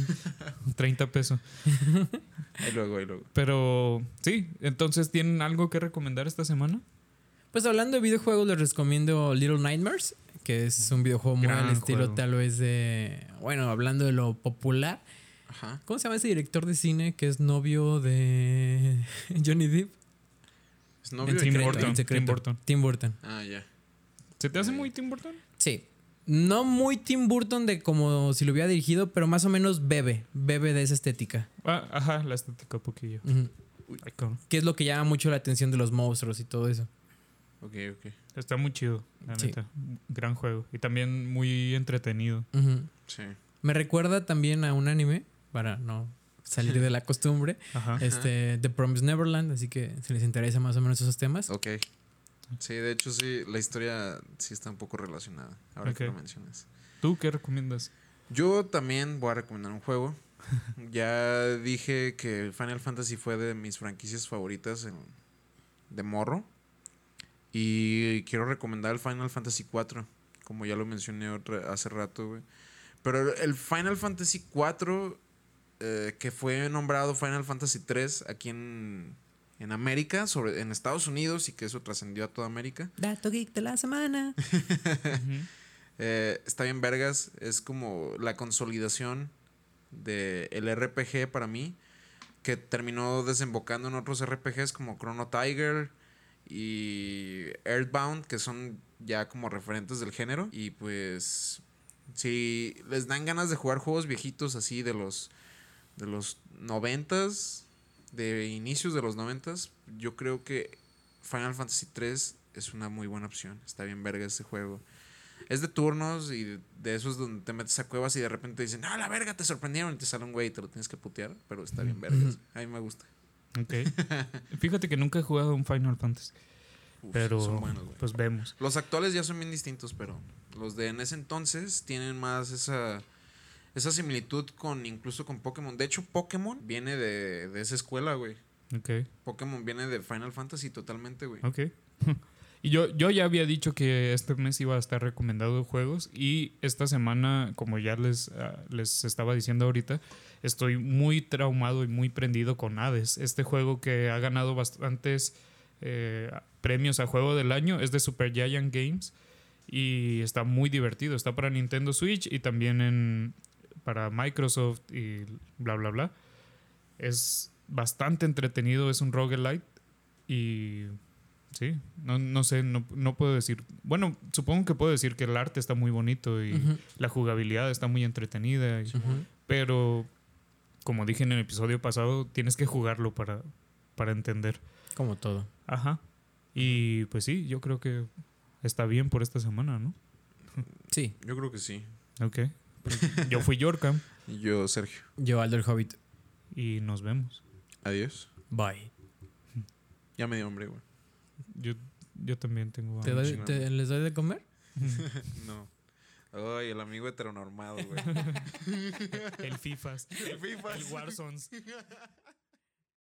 30 pesos. Ahí luego, ahí luego. Pero sí, entonces, ¿tienen algo que recomendar esta semana? Pues hablando de videojuegos, les recomiendo Little Nightmares, que es un videojuego muy Gran al estilo juego. tal vez de. Bueno, hablando de lo popular. Ajá. ¿Cómo se llama ese director de cine que es novio de Johnny Depp? ¿Es novio en de Tim Burton, en secreto. Tim Burton. Tim Burton. Ah, ya. ¿Se te hace muy Tim Burton? Sí. No muy Tim Burton de como si lo hubiera dirigido, pero más o menos bebe. Bebe de esa estética. Ah, ajá, la estética poquillo. Ay, cabrón. Que es lo que llama mucho la atención de los monstruos y todo eso. Ok, ok. Está muy chido, la Sí. neta. Gran juego. Y también muy entretenido. Ujú. Sí. Me recuerda también a un anime, para no salir de la costumbre, Ajá. este The Promised Neverland, así que si les interesa más o menos esos temas. Ok. Sí, de hecho sí, la historia sí está un poco relacionada, ahora que lo mencionas. ¿Tú qué recomiendas? Yo también voy a recomendar un juego. ya dije que Final Fantasy fue de mis franquicias favoritas en- de morro. Y quiero recomendar el Final Fantasy 4, como ya lo mencioné otra, hace rato, güey. Pero el Final Fantasy 4, eh, que fue nombrado Final Fantasy 3 aquí en, en América, sobre, en Estados Unidos, y que eso trascendió a toda América. Dato Geek de la semana. Eh, está bien vergas, es como la consolidación del el RPG para mí, que terminó desembocando en otros RPGs como Chrono Tiger y Earthbound, que son ya como referentes del género. Y pues, si les dan ganas de jugar juegos viejitos así de los, de los noventas, de inicios de los noventas, yo creo que Final Fantasy 3 es una muy buena opción. Está bien verga ese juego. Es de turnos y de, esos donde te metes a cuevas y de repente dicen, ah, la verga, te sorprendieron y te sale un güey y te lo tienes que putear, pero está bien vergas. A mí me gusta. Ok. Fíjate que nunca he jugado un Final Fantasy. Uf, Pero son buenos, güey. pues vemos. Los actuales ya son bien distintos, pero los de en ese entonces tienen más esa, esa similitud con incluso con Pokémon. De hecho, Pokémon viene de, de esa escuela, güey. Ok. Pokémon viene de Final Fantasy totalmente, güey. Ok. Y yo, yo ya había dicho que este mes iba a estar recomendado juegos y esta semana, como ya les, ah, les estaba diciendo ahorita, estoy muy traumado y muy prendido con Hades. Este juego que ha ganado bastantes eh, premios a juego del año es de Super Giant Games y está muy divertido. Está para Nintendo Switch y también en, para Microsoft y bla, bla, bla. Es bastante entretenido, es un roguelite y Sí, no, no sé, no, no puedo decir. Bueno, supongo que puedo decir que el arte está muy bonito y la jugabilidad está muy entretenida. y-. Pero, como dije en el episodio pasado, tienes que jugarlo para, para entender. Como todo. Ajá. Y pues sí, yo creo que está bien por esta semana, ¿no? Sí, Yo creo que sí. Ok. Yo fui Yorkam Y yo, Sergio. yo Aldo el Hobbit. y nos vemos. Adiós. Bye. Ya me dio hambre, güey. Yo, yo también tengo ¿Te hambre. doy- te- ¿Les doy de comer? No. Ay, el amigo heteronormado, güey. El FIFAs. El FIFAs. El Warzones.